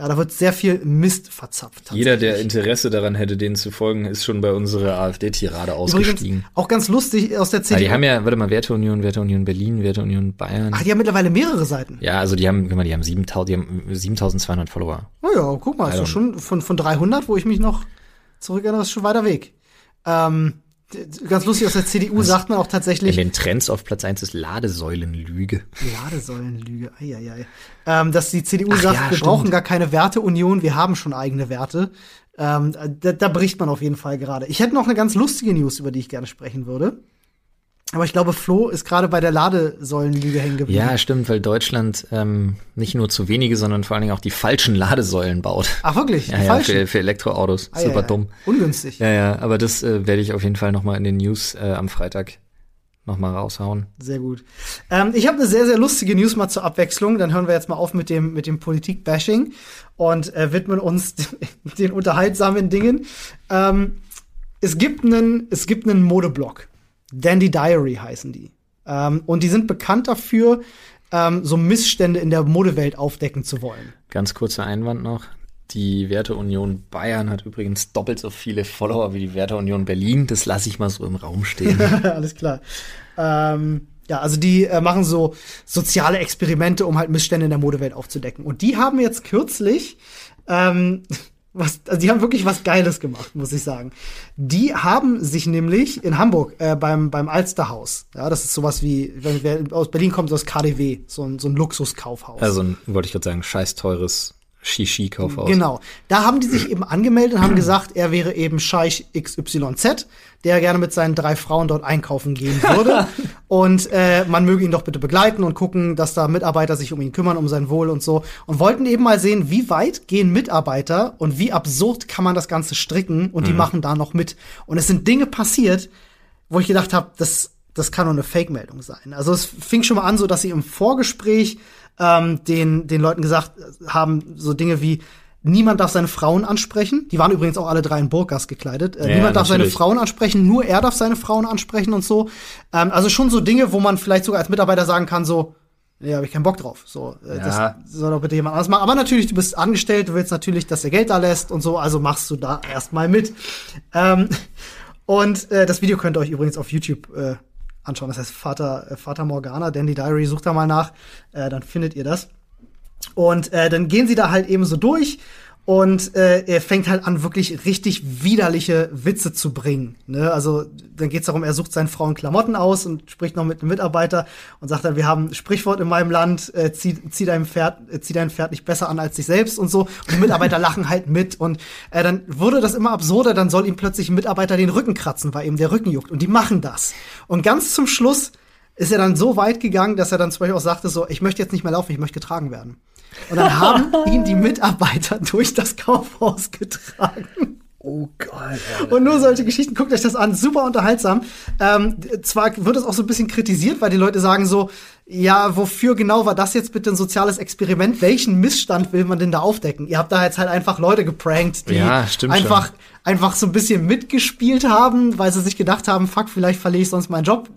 ja, da wird sehr viel Mist verzapft. Jeder, der. Interesse daran hätte, denen zu folgen, ist schon bei unserer AfD-Tirade Übrigens, ausgestiegen. auch ganz lustig aus der Ah, CDU. die haben ja, warte mal, Werteunion, Werteunion Berlin, Werteunion Bayern. Ach, die haben mittlerweile mehrere Seiten. Ja, also die haben, guck mal, die haben 7000, die haben 7200 Follower. Oh ja, guck mal, ist doch Also- schon von, von 300, wo ich mich noch zurückerinnere, ist schon weiter Weg. Ähm, ganz lustig, aus der CDU sagt man auch In tatsächlich, den Trends auf Platz 1 ist Ladesäulenlüge. Ladesäulenlüge, eieiei. Ähm, dass die CDU Ach sagt, ja, wir stimmt. brauchen gar keine Werteunion, wir haben schon eigene Werte. Ähm, da, da bricht man auf jeden Fall gerade. Ich hätte noch eine ganz lustige News, über die ich gerne sprechen würde. Aber ich glaube, Flo ist gerade bei der Ladesäulenlüge hängen geblieben. Ja, stimmt, weil Deutschland ähm, nicht nur zu wenige, sondern vor allen Dingen auch die falschen Ladesäulen baut. Ach wirklich? Ja, ja, für, für Elektroautos. Ei, Super ei, ei. dumm. Ungünstig. Ja, ja, aber das äh, werde ich auf jeden Fall nochmal in den News äh, am Freitag nochmal raushauen. Sehr gut. Ähm, ich habe eine sehr, sehr lustige News mal zur Abwechslung. Dann hören wir jetzt mal auf mit dem, mit dem Politik-Bashing und äh, widmen uns den unterhaltsamen Dingen. Ähm, es gibt einen, es gibt einen Modeblog. Dandy Diary heißen die. Ähm, und die sind bekannt dafür, ähm, so Missstände in der Modewelt aufdecken zu wollen. Ganz kurzer Einwand noch. Die Werteunion Bayern hat übrigens doppelt so viele Follower wie die Werteunion Berlin. Das lasse ich mal so im Raum stehen. Alles klar. Ähm, ja, also die äh, machen so soziale Experimente, um halt Missstände in der Modewelt aufzudecken. Und die haben jetzt kürzlich ähm, was, also die haben wirklich was Geiles gemacht, muss ich sagen. Die haben sich nämlich in Hamburg äh, beim beim Alsterhaus, ja, das ist sowas wie, wenn wer aus Berlin kommt, so das KDW, so ein so ein Luxuskaufhaus. also wollte ich gerade sagen, scheiß teures Shishi-Kaufhaus. Genau. Da haben die sich eben angemeldet und haben gesagt, er wäre eben Scheich XYZ, der gerne mit seinen drei Frauen dort einkaufen gehen würde. und äh, man möge ihn doch bitte begleiten und gucken, dass da Mitarbeiter sich um ihn kümmern, um sein Wohl und so. Und wollten eben mal sehen, wie weit gehen Mitarbeiter und wie absurd kann man das Ganze stricken und die machen da noch mit. Und es sind Dinge passiert, wo ich gedacht habe, das, das kann nur eine Fake-Meldung sein. Also es fing schon mal an, so dass sie im Vorgespräch ähm, den, den Leuten gesagt haben, so Dinge wie, niemand darf seine Frauen ansprechen. Die waren übrigens auch alle drei in Burkas gekleidet. Äh, Ja, niemand darf seine natürlich. Frauen ansprechen, nur er darf seine Frauen ansprechen und so. Ähm, also schon so Dinge, wo man vielleicht sogar als Mitarbeiter sagen kann, so, ja, habe ich keinen Bock drauf. So, äh, Ja. das soll doch bitte jemand anders machen. Aber natürlich, du bist angestellt, du willst natürlich, dass er Geld da lässt und so, also machst du da erstmal mit. Ähm, und äh, das Video könnt ihr euch übrigens auf YouTube äh, anschauen. Das heißt Vater, äh, Vater Morgana, Dandy Diary, sucht da mal nach, äh, dann findet ihr das. Und äh, dann gehen sie da halt eben so durch und äh, er fängt halt an, wirklich richtig widerliche Witze zu bringen. Ne? Also dann geht's darum, er sucht seinen Frauen Klamotten aus und spricht noch mit einem Mitarbeiter und sagt dann, wir haben ein Sprichwort in meinem Land, äh, zieh, zieh, dein Pferd, äh, zieh dein Pferd nicht besser an als dich selbst und so. Und die Mitarbeiter lachen halt mit und äh, dann wurde das immer absurder, dann soll ihm plötzlich ein Mitarbeiter den Rücken kratzen, weil ihm der Rücken juckt. Und die machen das. Und ganz zum Schluss ist er dann so weit gegangen, dass er dann zum Beispiel auch sagte, so, ich möchte jetzt nicht mehr laufen, ich möchte getragen werden. Und dann haben ihn die Mitarbeiter durch das Kaufhaus getragen. Oh Gott. Und nur solche Geschichten, guckt euch das an, super unterhaltsam. Ähm, zwar wird es auch so ein bisschen kritisiert, weil die Leute sagen so, ja, wofür genau war das jetzt bitte ein soziales Experiment? Welchen Missstand will man denn da aufdecken? Ihr habt da jetzt halt einfach Leute geprankt, die Ja, einfach, schon. einfach so ein bisschen mitgespielt haben, weil sie sich gedacht haben, fuck, vielleicht verliere ich sonst meinen Job.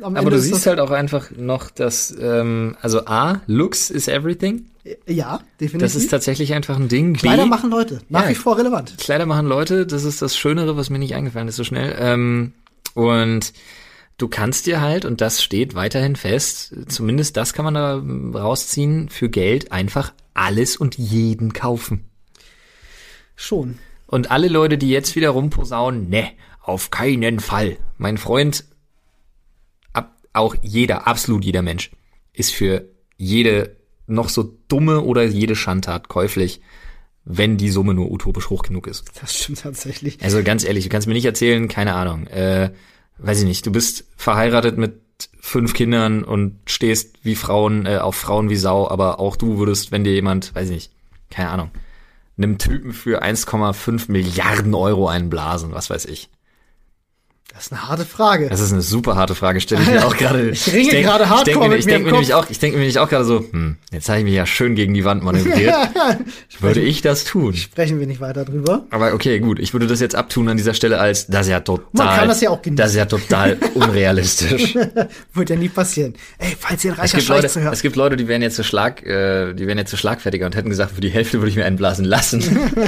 Am Aber du ist siehst halt auch einfach noch, dass, ähm, also A, Looks is everything. Ja, definitiv. Das ist tatsächlich einfach ein Ding. Kleider B, machen Leute. Nach Ja. wie vor relevant. Kleider machen Leute, das ist das Schönere, was mir nicht eingefallen ist so schnell. Ähm, und du kannst dir halt, und das steht weiterhin fest, zumindest das kann man da ähm, rausziehen, für Geld einfach alles und jeden kaufen. Schon. Und alle Leute, die jetzt wieder rumposaunen, ne, auf keinen Fall. Mein Freund, ab, auch jeder, absolut jeder Mensch, ist für jede noch so dumme oder jede Schandtat käuflich, wenn die Summe nur utopisch hoch genug ist. Das stimmt tatsächlich. Also ganz ehrlich, du kannst mir nicht erzählen, keine Ahnung, äh, weiß ich nicht, du bist verheiratet mit fünf Kindern und stehst wie Frauen äh, auf Frauen wie Sau, aber auch du würdest, wenn dir jemand, weiß ich nicht, keine Ahnung, einem Typen für 1,5 Milliarden Euro einblasen, was weiß ich. Das ist eine harte Frage. Das ist eine super harte Frage, stelle ich mir auch gerade. Ich ringe denk- gerade ich hardcore denke ich denke mir nämlich auch, ich denke mir nämlich auch gerade so, hm, jetzt habe ich mich ja schön gegen die Wand manövriert. Würde ich das tun? Sprechen wir nicht weiter drüber. Aber okay, gut, ich würde das jetzt abtun an dieser Stelle als, das ist ja total, Man kann das ja auch genießen. das ist ja total unrealistisch. Wird ja nie passieren. Ey, falls ihr ein es reicher Scheich Leute, zu hören. es gibt Leute, die wären jetzt so Schlag, äh, die wären jetzt so schlagfertiger und hätten gesagt, für die Hälfte würde ich mir einblasen lassen.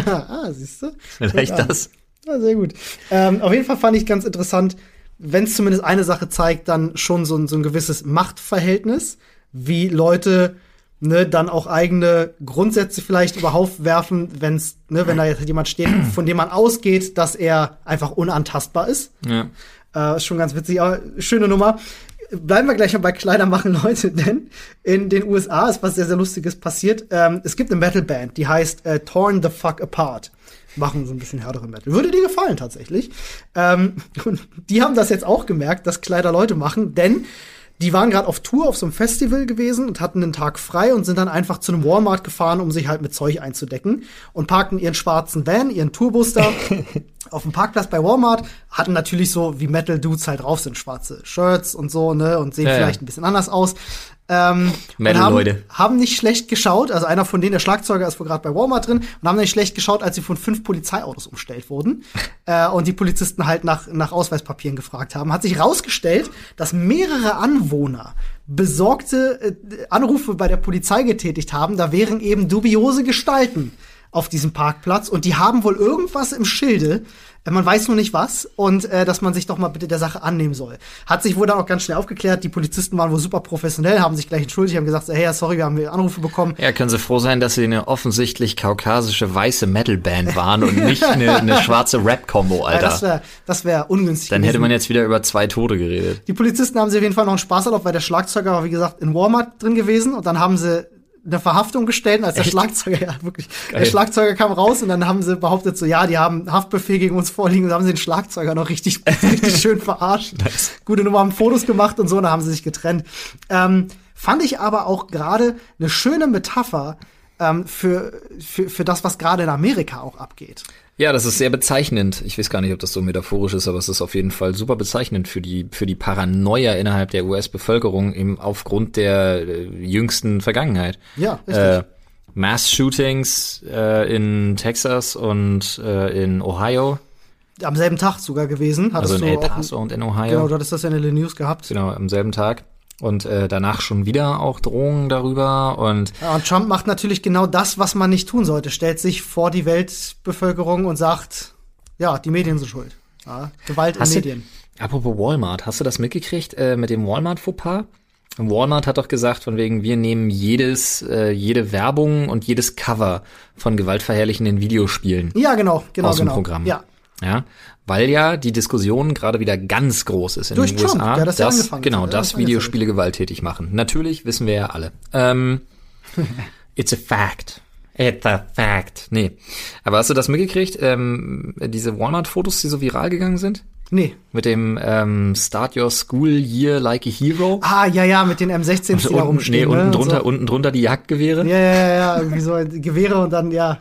ah, siehst du? Vielleicht das. Ja, sehr gut. Ähm, auf jeden Fall fand ich ganz interessant, wenn es zumindest eine Sache zeigt, dann schon so ein, so ein gewisses Machtverhältnis, wie Leute ne, dann auch eigene Grundsätze vielleicht über Haufen werfen, wenn's, ne, wenn da jetzt jemand steht, von dem man ausgeht, dass er einfach unantastbar ist. Ja. Äh, ist schon ganz witzig, aber schöne Nummer. Bleiben wir gleich mal bei Kleider machen Leute, denn in den USA ist was sehr, sehr Lustiges passiert. Ähm, es gibt eine Metalband, die heißt äh, Torn the Fuck Apart. Machen so ein bisschen härtere Metal. Würde dir gefallen tatsächlich. Ähm, und die haben das jetzt auch gemerkt, dass Kleider Leute machen, denn die waren gerade auf Tour auf so einem Festival gewesen und hatten einen Tag frei und sind dann einfach zu einem Walmart gefahren, um sich halt mit Zeug einzudecken und parkten ihren schwarzen Van, ihren Tourbus da auf dem Parkplatz bei Walmart, hatten natürlich so wie Metal Dudes halt drauf sind, schwarze Shirts und so, ne, und sehen Ja, ja. vielleicht ein bisschen anders aus. Ähm, Metal-Leute. haben, haben nicht schlecht geschaut, also einer von denen, der Schlagzeuger ist wohl gerade bei Walmart drin, und haben nicht schlecht geschaut, als sie von fünf Polizeiautos umstellt wurden äh, und die Polizisten halt nach, nach Ausweispapieren gefragt haben. Hat sich rausgestellt, dass mehrere Anwohner besorgte äh, Anrufe bei der Polizei getätigt haben, da wären eben dubiose Gestalten auf diesem Parkplatz und die haben wohl irgendwas im Schilde, äh, man weiß nur nicht was und äh, dass man sich doch mal bitte der Sache annehmen soll. Hat sich wohl dann auch ganz schnell aufgeklärt, die Polizisten waren wohl super professionell, haben sich gleich entschuldigt, haben gesagt, hey, ja, sorry, wir haben Anrufe bekommen. Ja, können Sie froh sein, dass Sie eine offensichtlich kaukasische weiße Metalband waren und nicht eine, eine schwarze Rap-Combo, Ja, das Alter. wäre das wär ungünstig. Dann hätte gewesen. man jetzt wieder über zwei Tote geredet. Die Polizisten haben sie auf jeden Fall noch einen Spaß erlaubt, weil der Schlagzeuger war, wie gesagt, in Walmart drin gewesen und dann haben sie eine Verhaftung gestellt, als der Echt? Schlagzeuger, ja, wirklich. Geil. Der Schlagzeuger kam raus und dann haben sie behauptet, so, ja, die haben Haftbefehl gegen uns vorliegen und dann haben sie den Schlagzeuger noch richtig, richtig schön verarscht. Gute Nummer, haben Fotos gemacht und so, und dann haben sie sich getrennt. Ähm, fand ich aber auch gerade eine schöne Metapher ähm, für, für, für das, was gerade in Amerika auch abgeht. Ja, das ist sehr bezeichnend. Ich weiß gar nicht, ob das so metaphorisch ist, aber es ist auf jeden Fall super bezeichnend für die für die Paranoia innerhalb der US-Bevölkerung eben aufgrund der äh, jüngsten Vergangenheit. Ja, richtig. Äh, Mass-Shootings äh, in Texas und äh, in Ohio, Am selben Tag sogar gewesen. Hattest also in El du auch- Paso und in Ohio. Genau, du hattest das ja in den News gehabt. Genau, am selben Tag. Und äh, danach schon wieder auch Drohungen darüber und Ja, und Trump macht natürlich genau das, was man nicht tun sollte. Stellt sich vor die Weltbevölkerung und sagt, ja, die Medien sind schuld. Ja, Gewalt Hast in du- Medien. Apropos Walmart, hast du das mitgekriegt äh, mit dem Walmart-Fauxpas? Walmart hat doch gesagt, von wegen, wir nehmen jedes, äh, jede Werbung und jedes Cover von gewaltverherrlichenden Videospielen Ja, genau, genau, aus dem genau. Programm. Ja. Ja, weil ja die Diskussion gerade wieder ganz groß ist in Durch den Trump, USA, das ja dass, genau, hat, der dass das Videospiele gewalttätig machen. Natürlich wissen wir ja alle. Ähm, it's a fact. It's a fact. Nee. Aber hast du das mitgekriegt? Ähm, diese Walmart-Fotos, die so viral gegangen sind? Nee. Mit dem ähm, Start Your School Year Like a Hero. Ah, ja, ja, mit den M16s, die da unten, nee, rumstehen. unten ne, und drunter, so. unten drunter die Jagdgewehre. Ja, ja, ja, ja, irgendwie so Gewehre und dann, ja.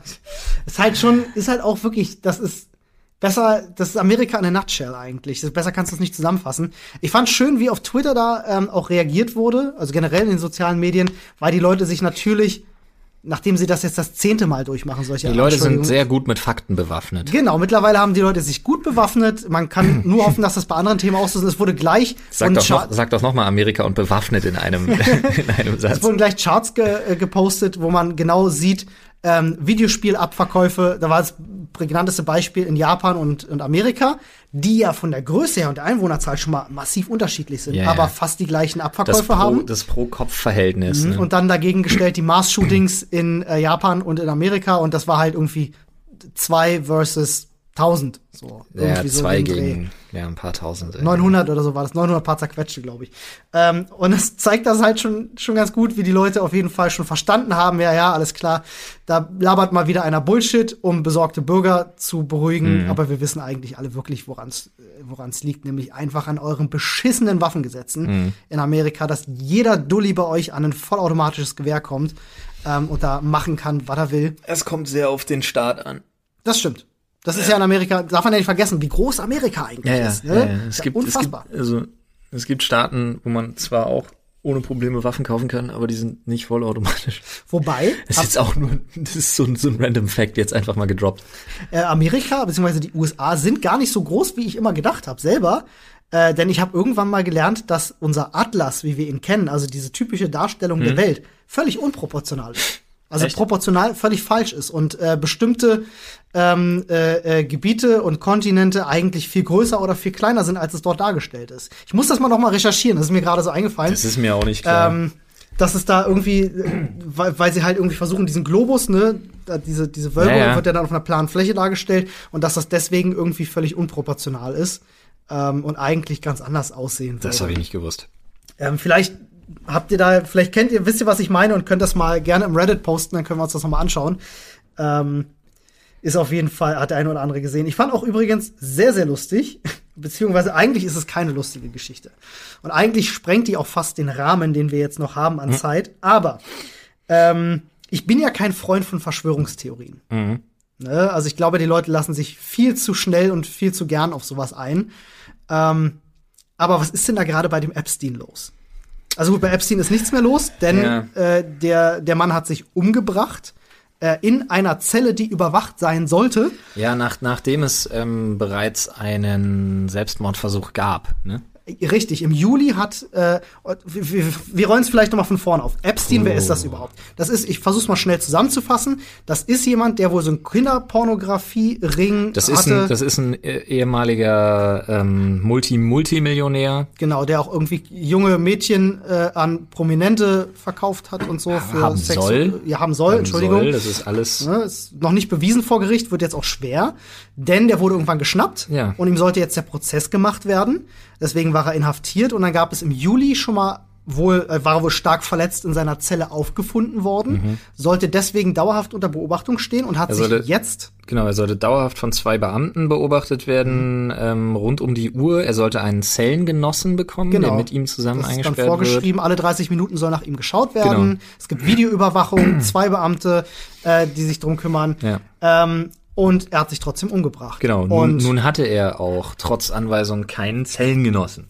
Ist halt schon, ist halt auch wirklich, das ist besser, das ist Amerika in a nutshell eigentlich. Das, besser kannst du es nicht zusammenfassen. Ich fand schön, wie auf Twitter da ähm, auch reagiert wurde, also generell in den sozialen Medien, weil die Leute sich natürlich nachdem sie das jetzt das zehnte Mal durchmachen, solche Die Leute sind sehr gut mit Fakten bewaffnet. Genau, mittlerweile haben die Leute sich gut bewaffnet. Man kann nur hoffen, dass das bei anderen Themen auch so ist. Es wurde gleich Sag von doch, Char- noch, sag doch noch mal Amerika und bewaffnet in einem, in einem Satz. Es wurden gleich Charts ge äh, gepostet, wo man genau sieht, ähm, Videospielabverkäufe, da war das prägnanteste Beispiel in Japan und, und Amerika, die ja von der Größe her und der Einwohnerzahl schon mal massiv unterschiedlich sind, ja. aber fast die gleichen Das Abverkäufe Pro, haben. das Pro-Kopf-Verhältnis. Ne? Und dann dagegen gestellt die Mass-Shootings in äh, Japan und in Amerika und das war halt irgendwie zwei versus 1000. So, ja, irgendwie so zwei Dreh. gegen ja, ein paar tausend. ey. 900 oder so war das, 900 paar zerquetschte, glaube ich. Ähm, und es zeigt das halt schon, schon ganz gut, wie die Leute auf jeden Fall schon verstanden haben, ja, ja, alles klar, da labert mal wieder einer Bullshit, um besorgte Bürger zu beruhigen, aber wir wissen eigentlich alle wirklich, woran es woran es liegt, nämlich einfach an euren beschissenen Waffengesetzen in Amerika, dass jeder Dulli bei euch an ein vollautomatisches Gewehr kommt ähm, und da machen kann, was er will. Es kommt sehr auf den Staat an. Das stimmt. Das ist ja in Amerika, darf man ja nicht vergessen, wie groß Amerika eigentlich ist. Ne? Es Ja, gibt, es gibt, unfassbar. also, es gibt Staaten, wo man zwar auch ohne Probleme Waffen kaufen kann, aber die sind nicht vollautomatisch. Wobei, Das ist jetzt auch nur, das ist so ein, so ein random Fact jetzt einfach mal gedroppt. äh, Amerika bzw. die USA sind gar nicht so groß, wie ich immer gedacht habe selber. Äh, denn ich habe irgendwann mal gelernt, dass unser Atlas, wie wir ihn kennen, also diese typische Darstellung der Welt, völlig unproportional ist. Also Echt? proportional völlig falsch ist und äh, bestimmte ähm, äh, äh, Gebiete und Kontinente eigentlich viel größer oder viel kleiner sind, als es dort dargestellt ist. Ich muss das mal noch mal recherchieren, das ist mir gerade so eingefallen. Das ist mir auch nicht klar. Ähm, dass es da irgendwie, äh, weil, weil sie halt irgendwie versuchen, diesen Globus, ne, diese, diese Wölbung Ja, ja. wird ja dann auf einer planen Fläche dargestellt und dass das deswegen irgendwie völlig unproportional ist ähm, und eigentlich ganz anders aussehen das würde. habe ich nicht gewusst. Ähm, vielleicht habt ihr da, vielleicht kennt ihr, wisst ihr, was ich meine und könnt das mal gerne im Reddit posten, dann können wir uns das nochmal anschauen. Ähm, ist auf jeden Fall, hat der eine oder andere gesehen. Ich fand auch übrigens sehr, sehr lustig, beziehungsweise eigentlich ist es keine lustige Geschichte. Und eigentlich sprengt die auch fast den Rahmen, den wir jetzt noch haben an Zeit. Aber ähm, ich bin ja kein Freund von Verschwörungstheorien. Ne? Also ich glaube, die Leute lassen sich viel zu schnell und viel zu gern auf sowas ein. Ähm, aber was ist denn da gerade bei dem Epstein los? Also gut, bei Epstein ist nichts mehr los, denn Ja. äh, der, der Mann hat sich umgebracht äh, in einer Zelle, die überwacht sein sollte. Ja, nach, nachdem es ähm, bereits einen Selbstmordversuch gab, ne? Richtig, im Juli hat, äh, wir, wir, rollen es vielleicht noch mal von vorne auf. Epstein, wer ist das überhaupt? Das ist, ich versuch's mal schnell zusammenzufassen. Das ist jemand, der wohl so einen Kinderpornografie-Ring Das ist hatte. ein, das ist ein äh, ehemaliger ähm, Multi Multimillionär. genau, der auch irgendwie junge Mädchen äh, an Prominente verkauft hat und so für haben Sex- soll. Ja, haben soll, Haben Entschuldigung. Soll, das ist alles. Ne, ist noch nicht bewiesen vor Gericht, wird jetzt auch schwer, denn der wurde irgendwann geschnappt Ja. und ihm sollte jetzt der Prozess gemacht werden. Deswegen war er inhaftiert und dann gab es im Juli schon mal wohl, äh, war er wohl stark verletzt in seiner Zelle aufgefunden worden, sollte deswegen dauerhaft unter Beobachtung stehen und hat Mhm. Er sich sollte- jetzt Genau, er sollte dauerhaft von zwei Beamten beobachtet werden, ähm, rund um die Uhr. Er sollte einen Zellengenossen bekommen, der mit ihm zusammen Genau. das ist dann eingesperrt wird. vorgeschrieben, alle 30 Minuten soll nach ihm geschaut werden. Genau. Es gibt Videoüberwachung, zwei Beamte, äh, die sich drum kümmern. Ja. Ähm, und er hat sich trotzdem umgebracht. Genau, nun, Und nun hatte er auch trotz Anweisung keinen Zellengenossen.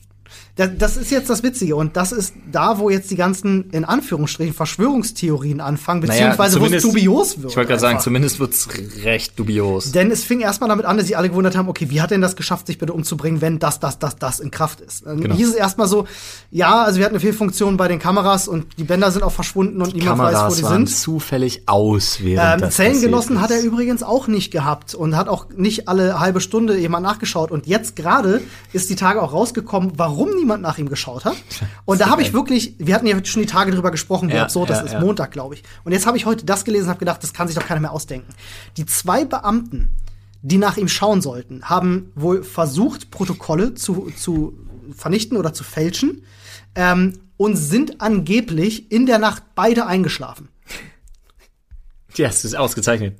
Das, das ist jetzt das Witzige und das ist da, wo jetzt die ganzen, in Anführungsstrichen, Verschwörungstheorien anfangen, beziehungsweise wo es dubios wird. Ich wollte gerade sagen, zumindest wird's recht dubios. Denn es fing erstmal damit an, dass sich alle gewundert haben, okay, wie hat denn das geschafft, sich bitte umzubringen, wenn das, das, das, das in Kraft ist? Dann Genau. hieß es erstmal so, ja, also wir hatten eine Fehlfunktion bei den Kameras und die Bänder sind auch verschwunden und niemand weiß, wo Kameras die waren sind. zufällig aus, während Ähm, Zellengenossen hat er übrigens auch nicht gehabt und hat auch nicht alle halbe Stunde jemand nachgeschaut. Und jetzt gerade ist die Tage auch rausgekommen, warum niemand nach ihm geschaut hat. Und da habe ich wirklich, wir hatten ja schon die Tage drüber gesprochen, wie Ja, absurd das ja, ist, ja. Montag, glaube ich. Und jetzt habe ich heute das gelesen und habe gedacht, das kann sich doch keiner mehr ausdenken. Die zwei Beamten, die nach ihm schauen sollten, haben wohl versucht, Protokolle zu, zu vernichten oder zu fälschen ähm, und sind angeblich in der Nacht beide eingeschlafen. Ja, es ist ausgezeichnet.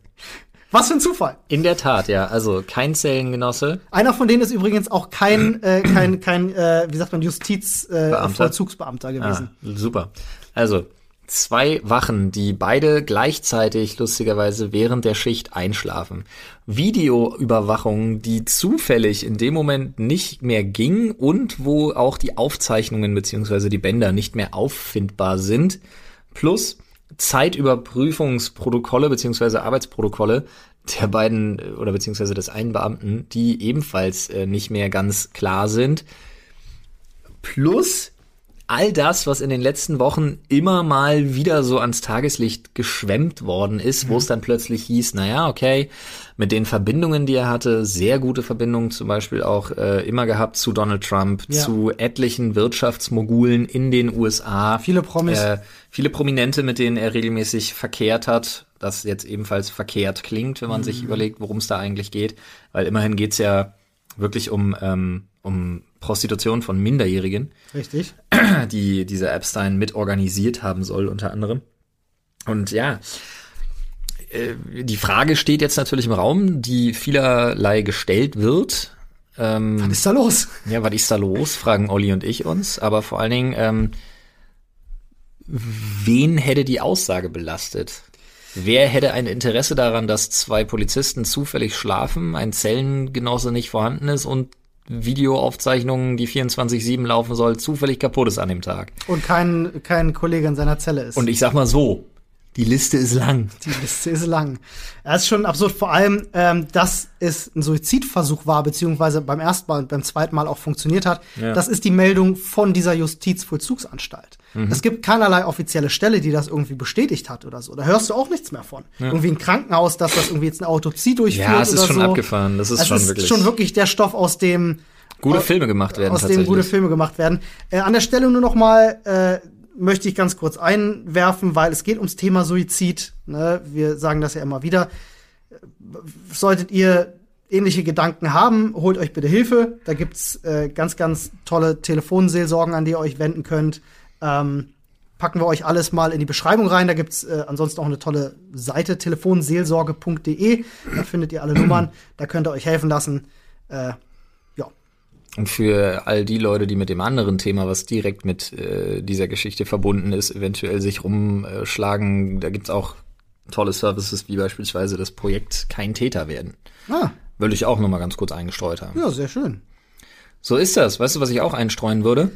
Was für ein Zufall. In der Tat, ja. Also kein Zellengenosse. Einer von denen ist übrigens auch kein, äh, kein, kein, äh, wie sagt man, Justiz, äh, Beamter? Vollzugsbeamter gewesen. Ah, super. Also, zwei Wachen, die beide gleichzeitig lustigerweise während der Schicht einschlafen. Videoüberwachung, die zufällig in dem Moment nicht mehr ging und wo auch die Aufzeichnungen beziehungsweise die Bänder nicht mehr auffindbar sind. Plus Zeitüberprüfungsprotokolle beziehungsweise Arbeitsprotokolle der beiden äh, oder beziehungsweise des einen Beamten, die ebenfalls äh, nicht mehr ganz klar sind. Plus all das, was in den letzten Wochen immer mal wieder so ans Tageslicht geschwemmt worden ist, wo es dann plötzlich hieß, naja, okay, mit den Verbindungen, die er hatte, sehr gute Verbindungen zum Beispiel auch äh, immer gehabt zu Donald Trump, Ja. zu etlichen Wirtschaftsmogulen in den USA. Viele Promis. Äh, viele Prominente, mit denen er regelmäßig verkehrt hat, das jetzt ebenfalls verkehrt klingt, wenn man sich Mhm. überlegt, worum es da eigentlich geht. Weil immerhin geht's ja wirklich um, ähm, um Prostitution von Minderjährigen Richtig. die diese Epstein mit organisiert haben soll, unter anderem. Und ja, äh, die Frage steht jetzt natürlich im Raum, die vielerlei gestellt wird. Ähm, Was ist da los? ja, was ist da los, fragen Olli und ich uns. Aber vor allen Dingen, ähm, wen hätte die Aussage belastet? Wer hätte ein Interesse daran, dass zwei Polizisten zufällig schlafen, ein Zellengenosse nicht vorhanden ist und Videoaufzeichnungen, die 24-7 laufen soll, zufällig kaputt ist an dem Tag? Und kein, kein Kollege in seiner Zelle ist. Und ich sag mal so, die Liste ist lang. Die Liste ist lang. Das ist schon absurd, vor allem, ähm, dass es ein Suizidversuch war, beziehungsweise beim ersten Mal und beim zweiten Mal auch funktioniert hat. Ja. Das ist die Meldung von dieser Justizvollzugsanstalt. Mhm. Es gibt keinerlei offizielle Stelle, die das irgendwie bestätigt hat oder so. Da hörst du auch nichts mehr von. Irgendwie ein Krankenhaus, dass das irgendwie jetzt eine Autopsie durchführt Ja, es ist schon so. abgefahren. Das ist es schon ist wirklich- schon wirklich der Stoff, aus dem Gute Filme gemacht werden aus dem gute Filme gemacht werden. Äh, an der Stelle nur noch mal äh, möchte ich ganz kurz einwerfen, weil es geht ums Thema Suizid. Ne? Wir sagen das ja immer wieder. Solltet ihr ähnliche Gedanken haben, holt euch bitte Hilfe. Da gibt's äh, ganz, ganz tolle Telefonseelsorgen, an die ihr euch wenden könnt. Ähm, packen wir euch alles mal in die Beschreibung rein. Da gibt's äh, ansonsten auch eine tolle Seite, telefonseelsorge.de. Da findet ihr alle Nummern. Da könnt ihr euch helfen lassen. Äh, Und für all die Leute, die mit dem anderen Thema, was direkt mit äh, dieser Geschichte verbunden ist, eventuell sich rumschlagen, da gibt's auch tolle Services, wie beispielsweise das Projekt Kein Täter werden. ah, Würde ich auch noch mal ganz kurz eingestreut haben. ja, sehr schön. So ist das. Weißt du, was ich auch einstreuen würde?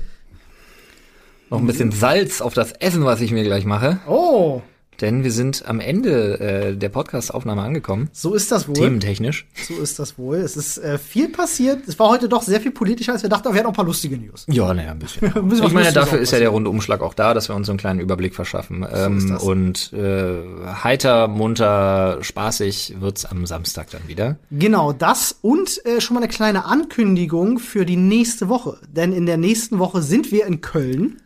Noch ein bisschen Salz auf das Essen, was ich mir gleich mache. Oh, Denn wir sind am Ende äh, der Podcast-Aufnahme angekommen. so ist das wohl. Thementechnisch. So ist das wohl. Es ist äh, viel passiert. Es war heute doch sehr viel politischer, als wir dachten, aber wir hatten auch ein paar lustige News. Ja, naja, ein bisschen. Ich meine, dafür ist ja der Rundumschlag auch da, dass wir uns so einen kleinen Überblick verschaffen. Ähm, ist das. und äh, heiter, munter, spaßig wird's am Samstag dann wieder. Genau das und äh, schon mal eine kleine Ankündigung für die nächste Woche. Denn in der nächsten Woche sind wir in Köln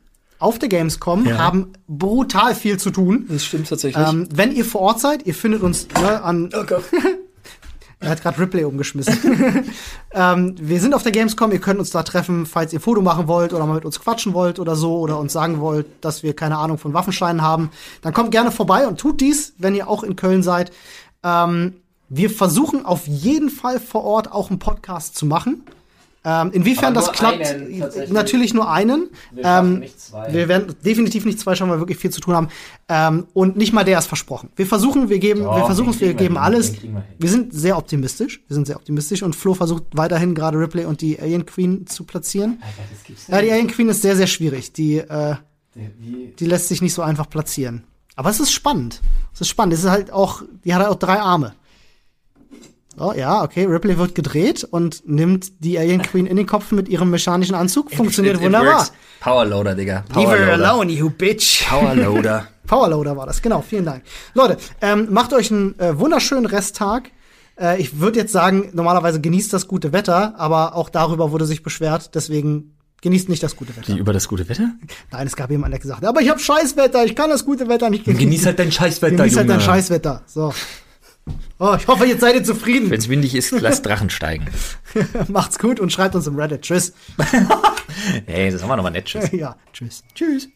auf der Gamescom, Ja. haben brutal viel zu tun. Das stimmt tatsächlich. Ähm, wenn ihr vor Ort seid, ihr findet uns ne, an. oh Gott. Er hat gerade Ripley umgeschmissen. ähm, wir sind auf der Gamescom, ihr könnt uns da treffen, falls ihr Foto machen wollt oder mal mit uns quatschen wollt oder so oder uns sagen wollt, dass wir keine Ahnung von Waffenscheinen haben. Dann kommt gerne vorbei und tut dies, wenn ihr auch in Köln seid. Ähm, wir versuchen auf jeden Fall vor Ort auch einen Podcast zu machen. Ähm, inwiefern das klappt, einen, tatsächlich. natürlich nur einen. Wir Ähm, wir werden definitiv nicht zwei schauen, weil wir wirklich viel zu tun haben. Ähm, und nicht mal der ist versprochen. Wir versuchen, wir geben, Doch, wir versuchen es, wir geben hin, alles. wir. Wir sind sehr optimistisch. Wir sind sehr optimistisch und Flo versucht weiterhin gerade Ripley und die Alien Queen zu platzieren. Alter, Ja, die Alien Queen ist sehr, sehr schwierig. Die, äh, Wie, die lässt sich nicht so einfach platzieren. Aber es ist spannend. Es ist spannend. Es ist halt auch, die hat halt auch drei Arme. Oh ja, okay, Ripley wird gedreht und nimmt die Alien Queen in den Kopf mit ihrem mechanischen Anzug. Funktioniert wunderbar. Powerloader, Digga. Leave her Powerloader. alone, you bitch. Powerloader. Powerloader war das, genau, vielen Dank. Leute, ähm, macht euch einen äh, wunderschönen Resttag. Äh, ich würde jetzt sagen, normalerweise genießt das gute Wetter, aber auch darüber wurde sich beschwert, deswegen genießt nicht das gute Wetter. Wie über das gute Wetter? Nein, es gab jemanden, der gesagt hat, aber ich habe Scheißwetter, ich kann das gute Wetter nicht genießen. Genieß halt dein Scheißwetter, Genieß halt dein. Scheißwetter. So. Oh, ich hoffe, jetzt seid ihr zufrieden. Wenn's windig ist, lass Drachen steigen. Macht's gut und schreibt uns im Reddit. Tschüss. Ey, das haben wir nochmal nett. Tschüss. Ja, tschüss. Tschüss.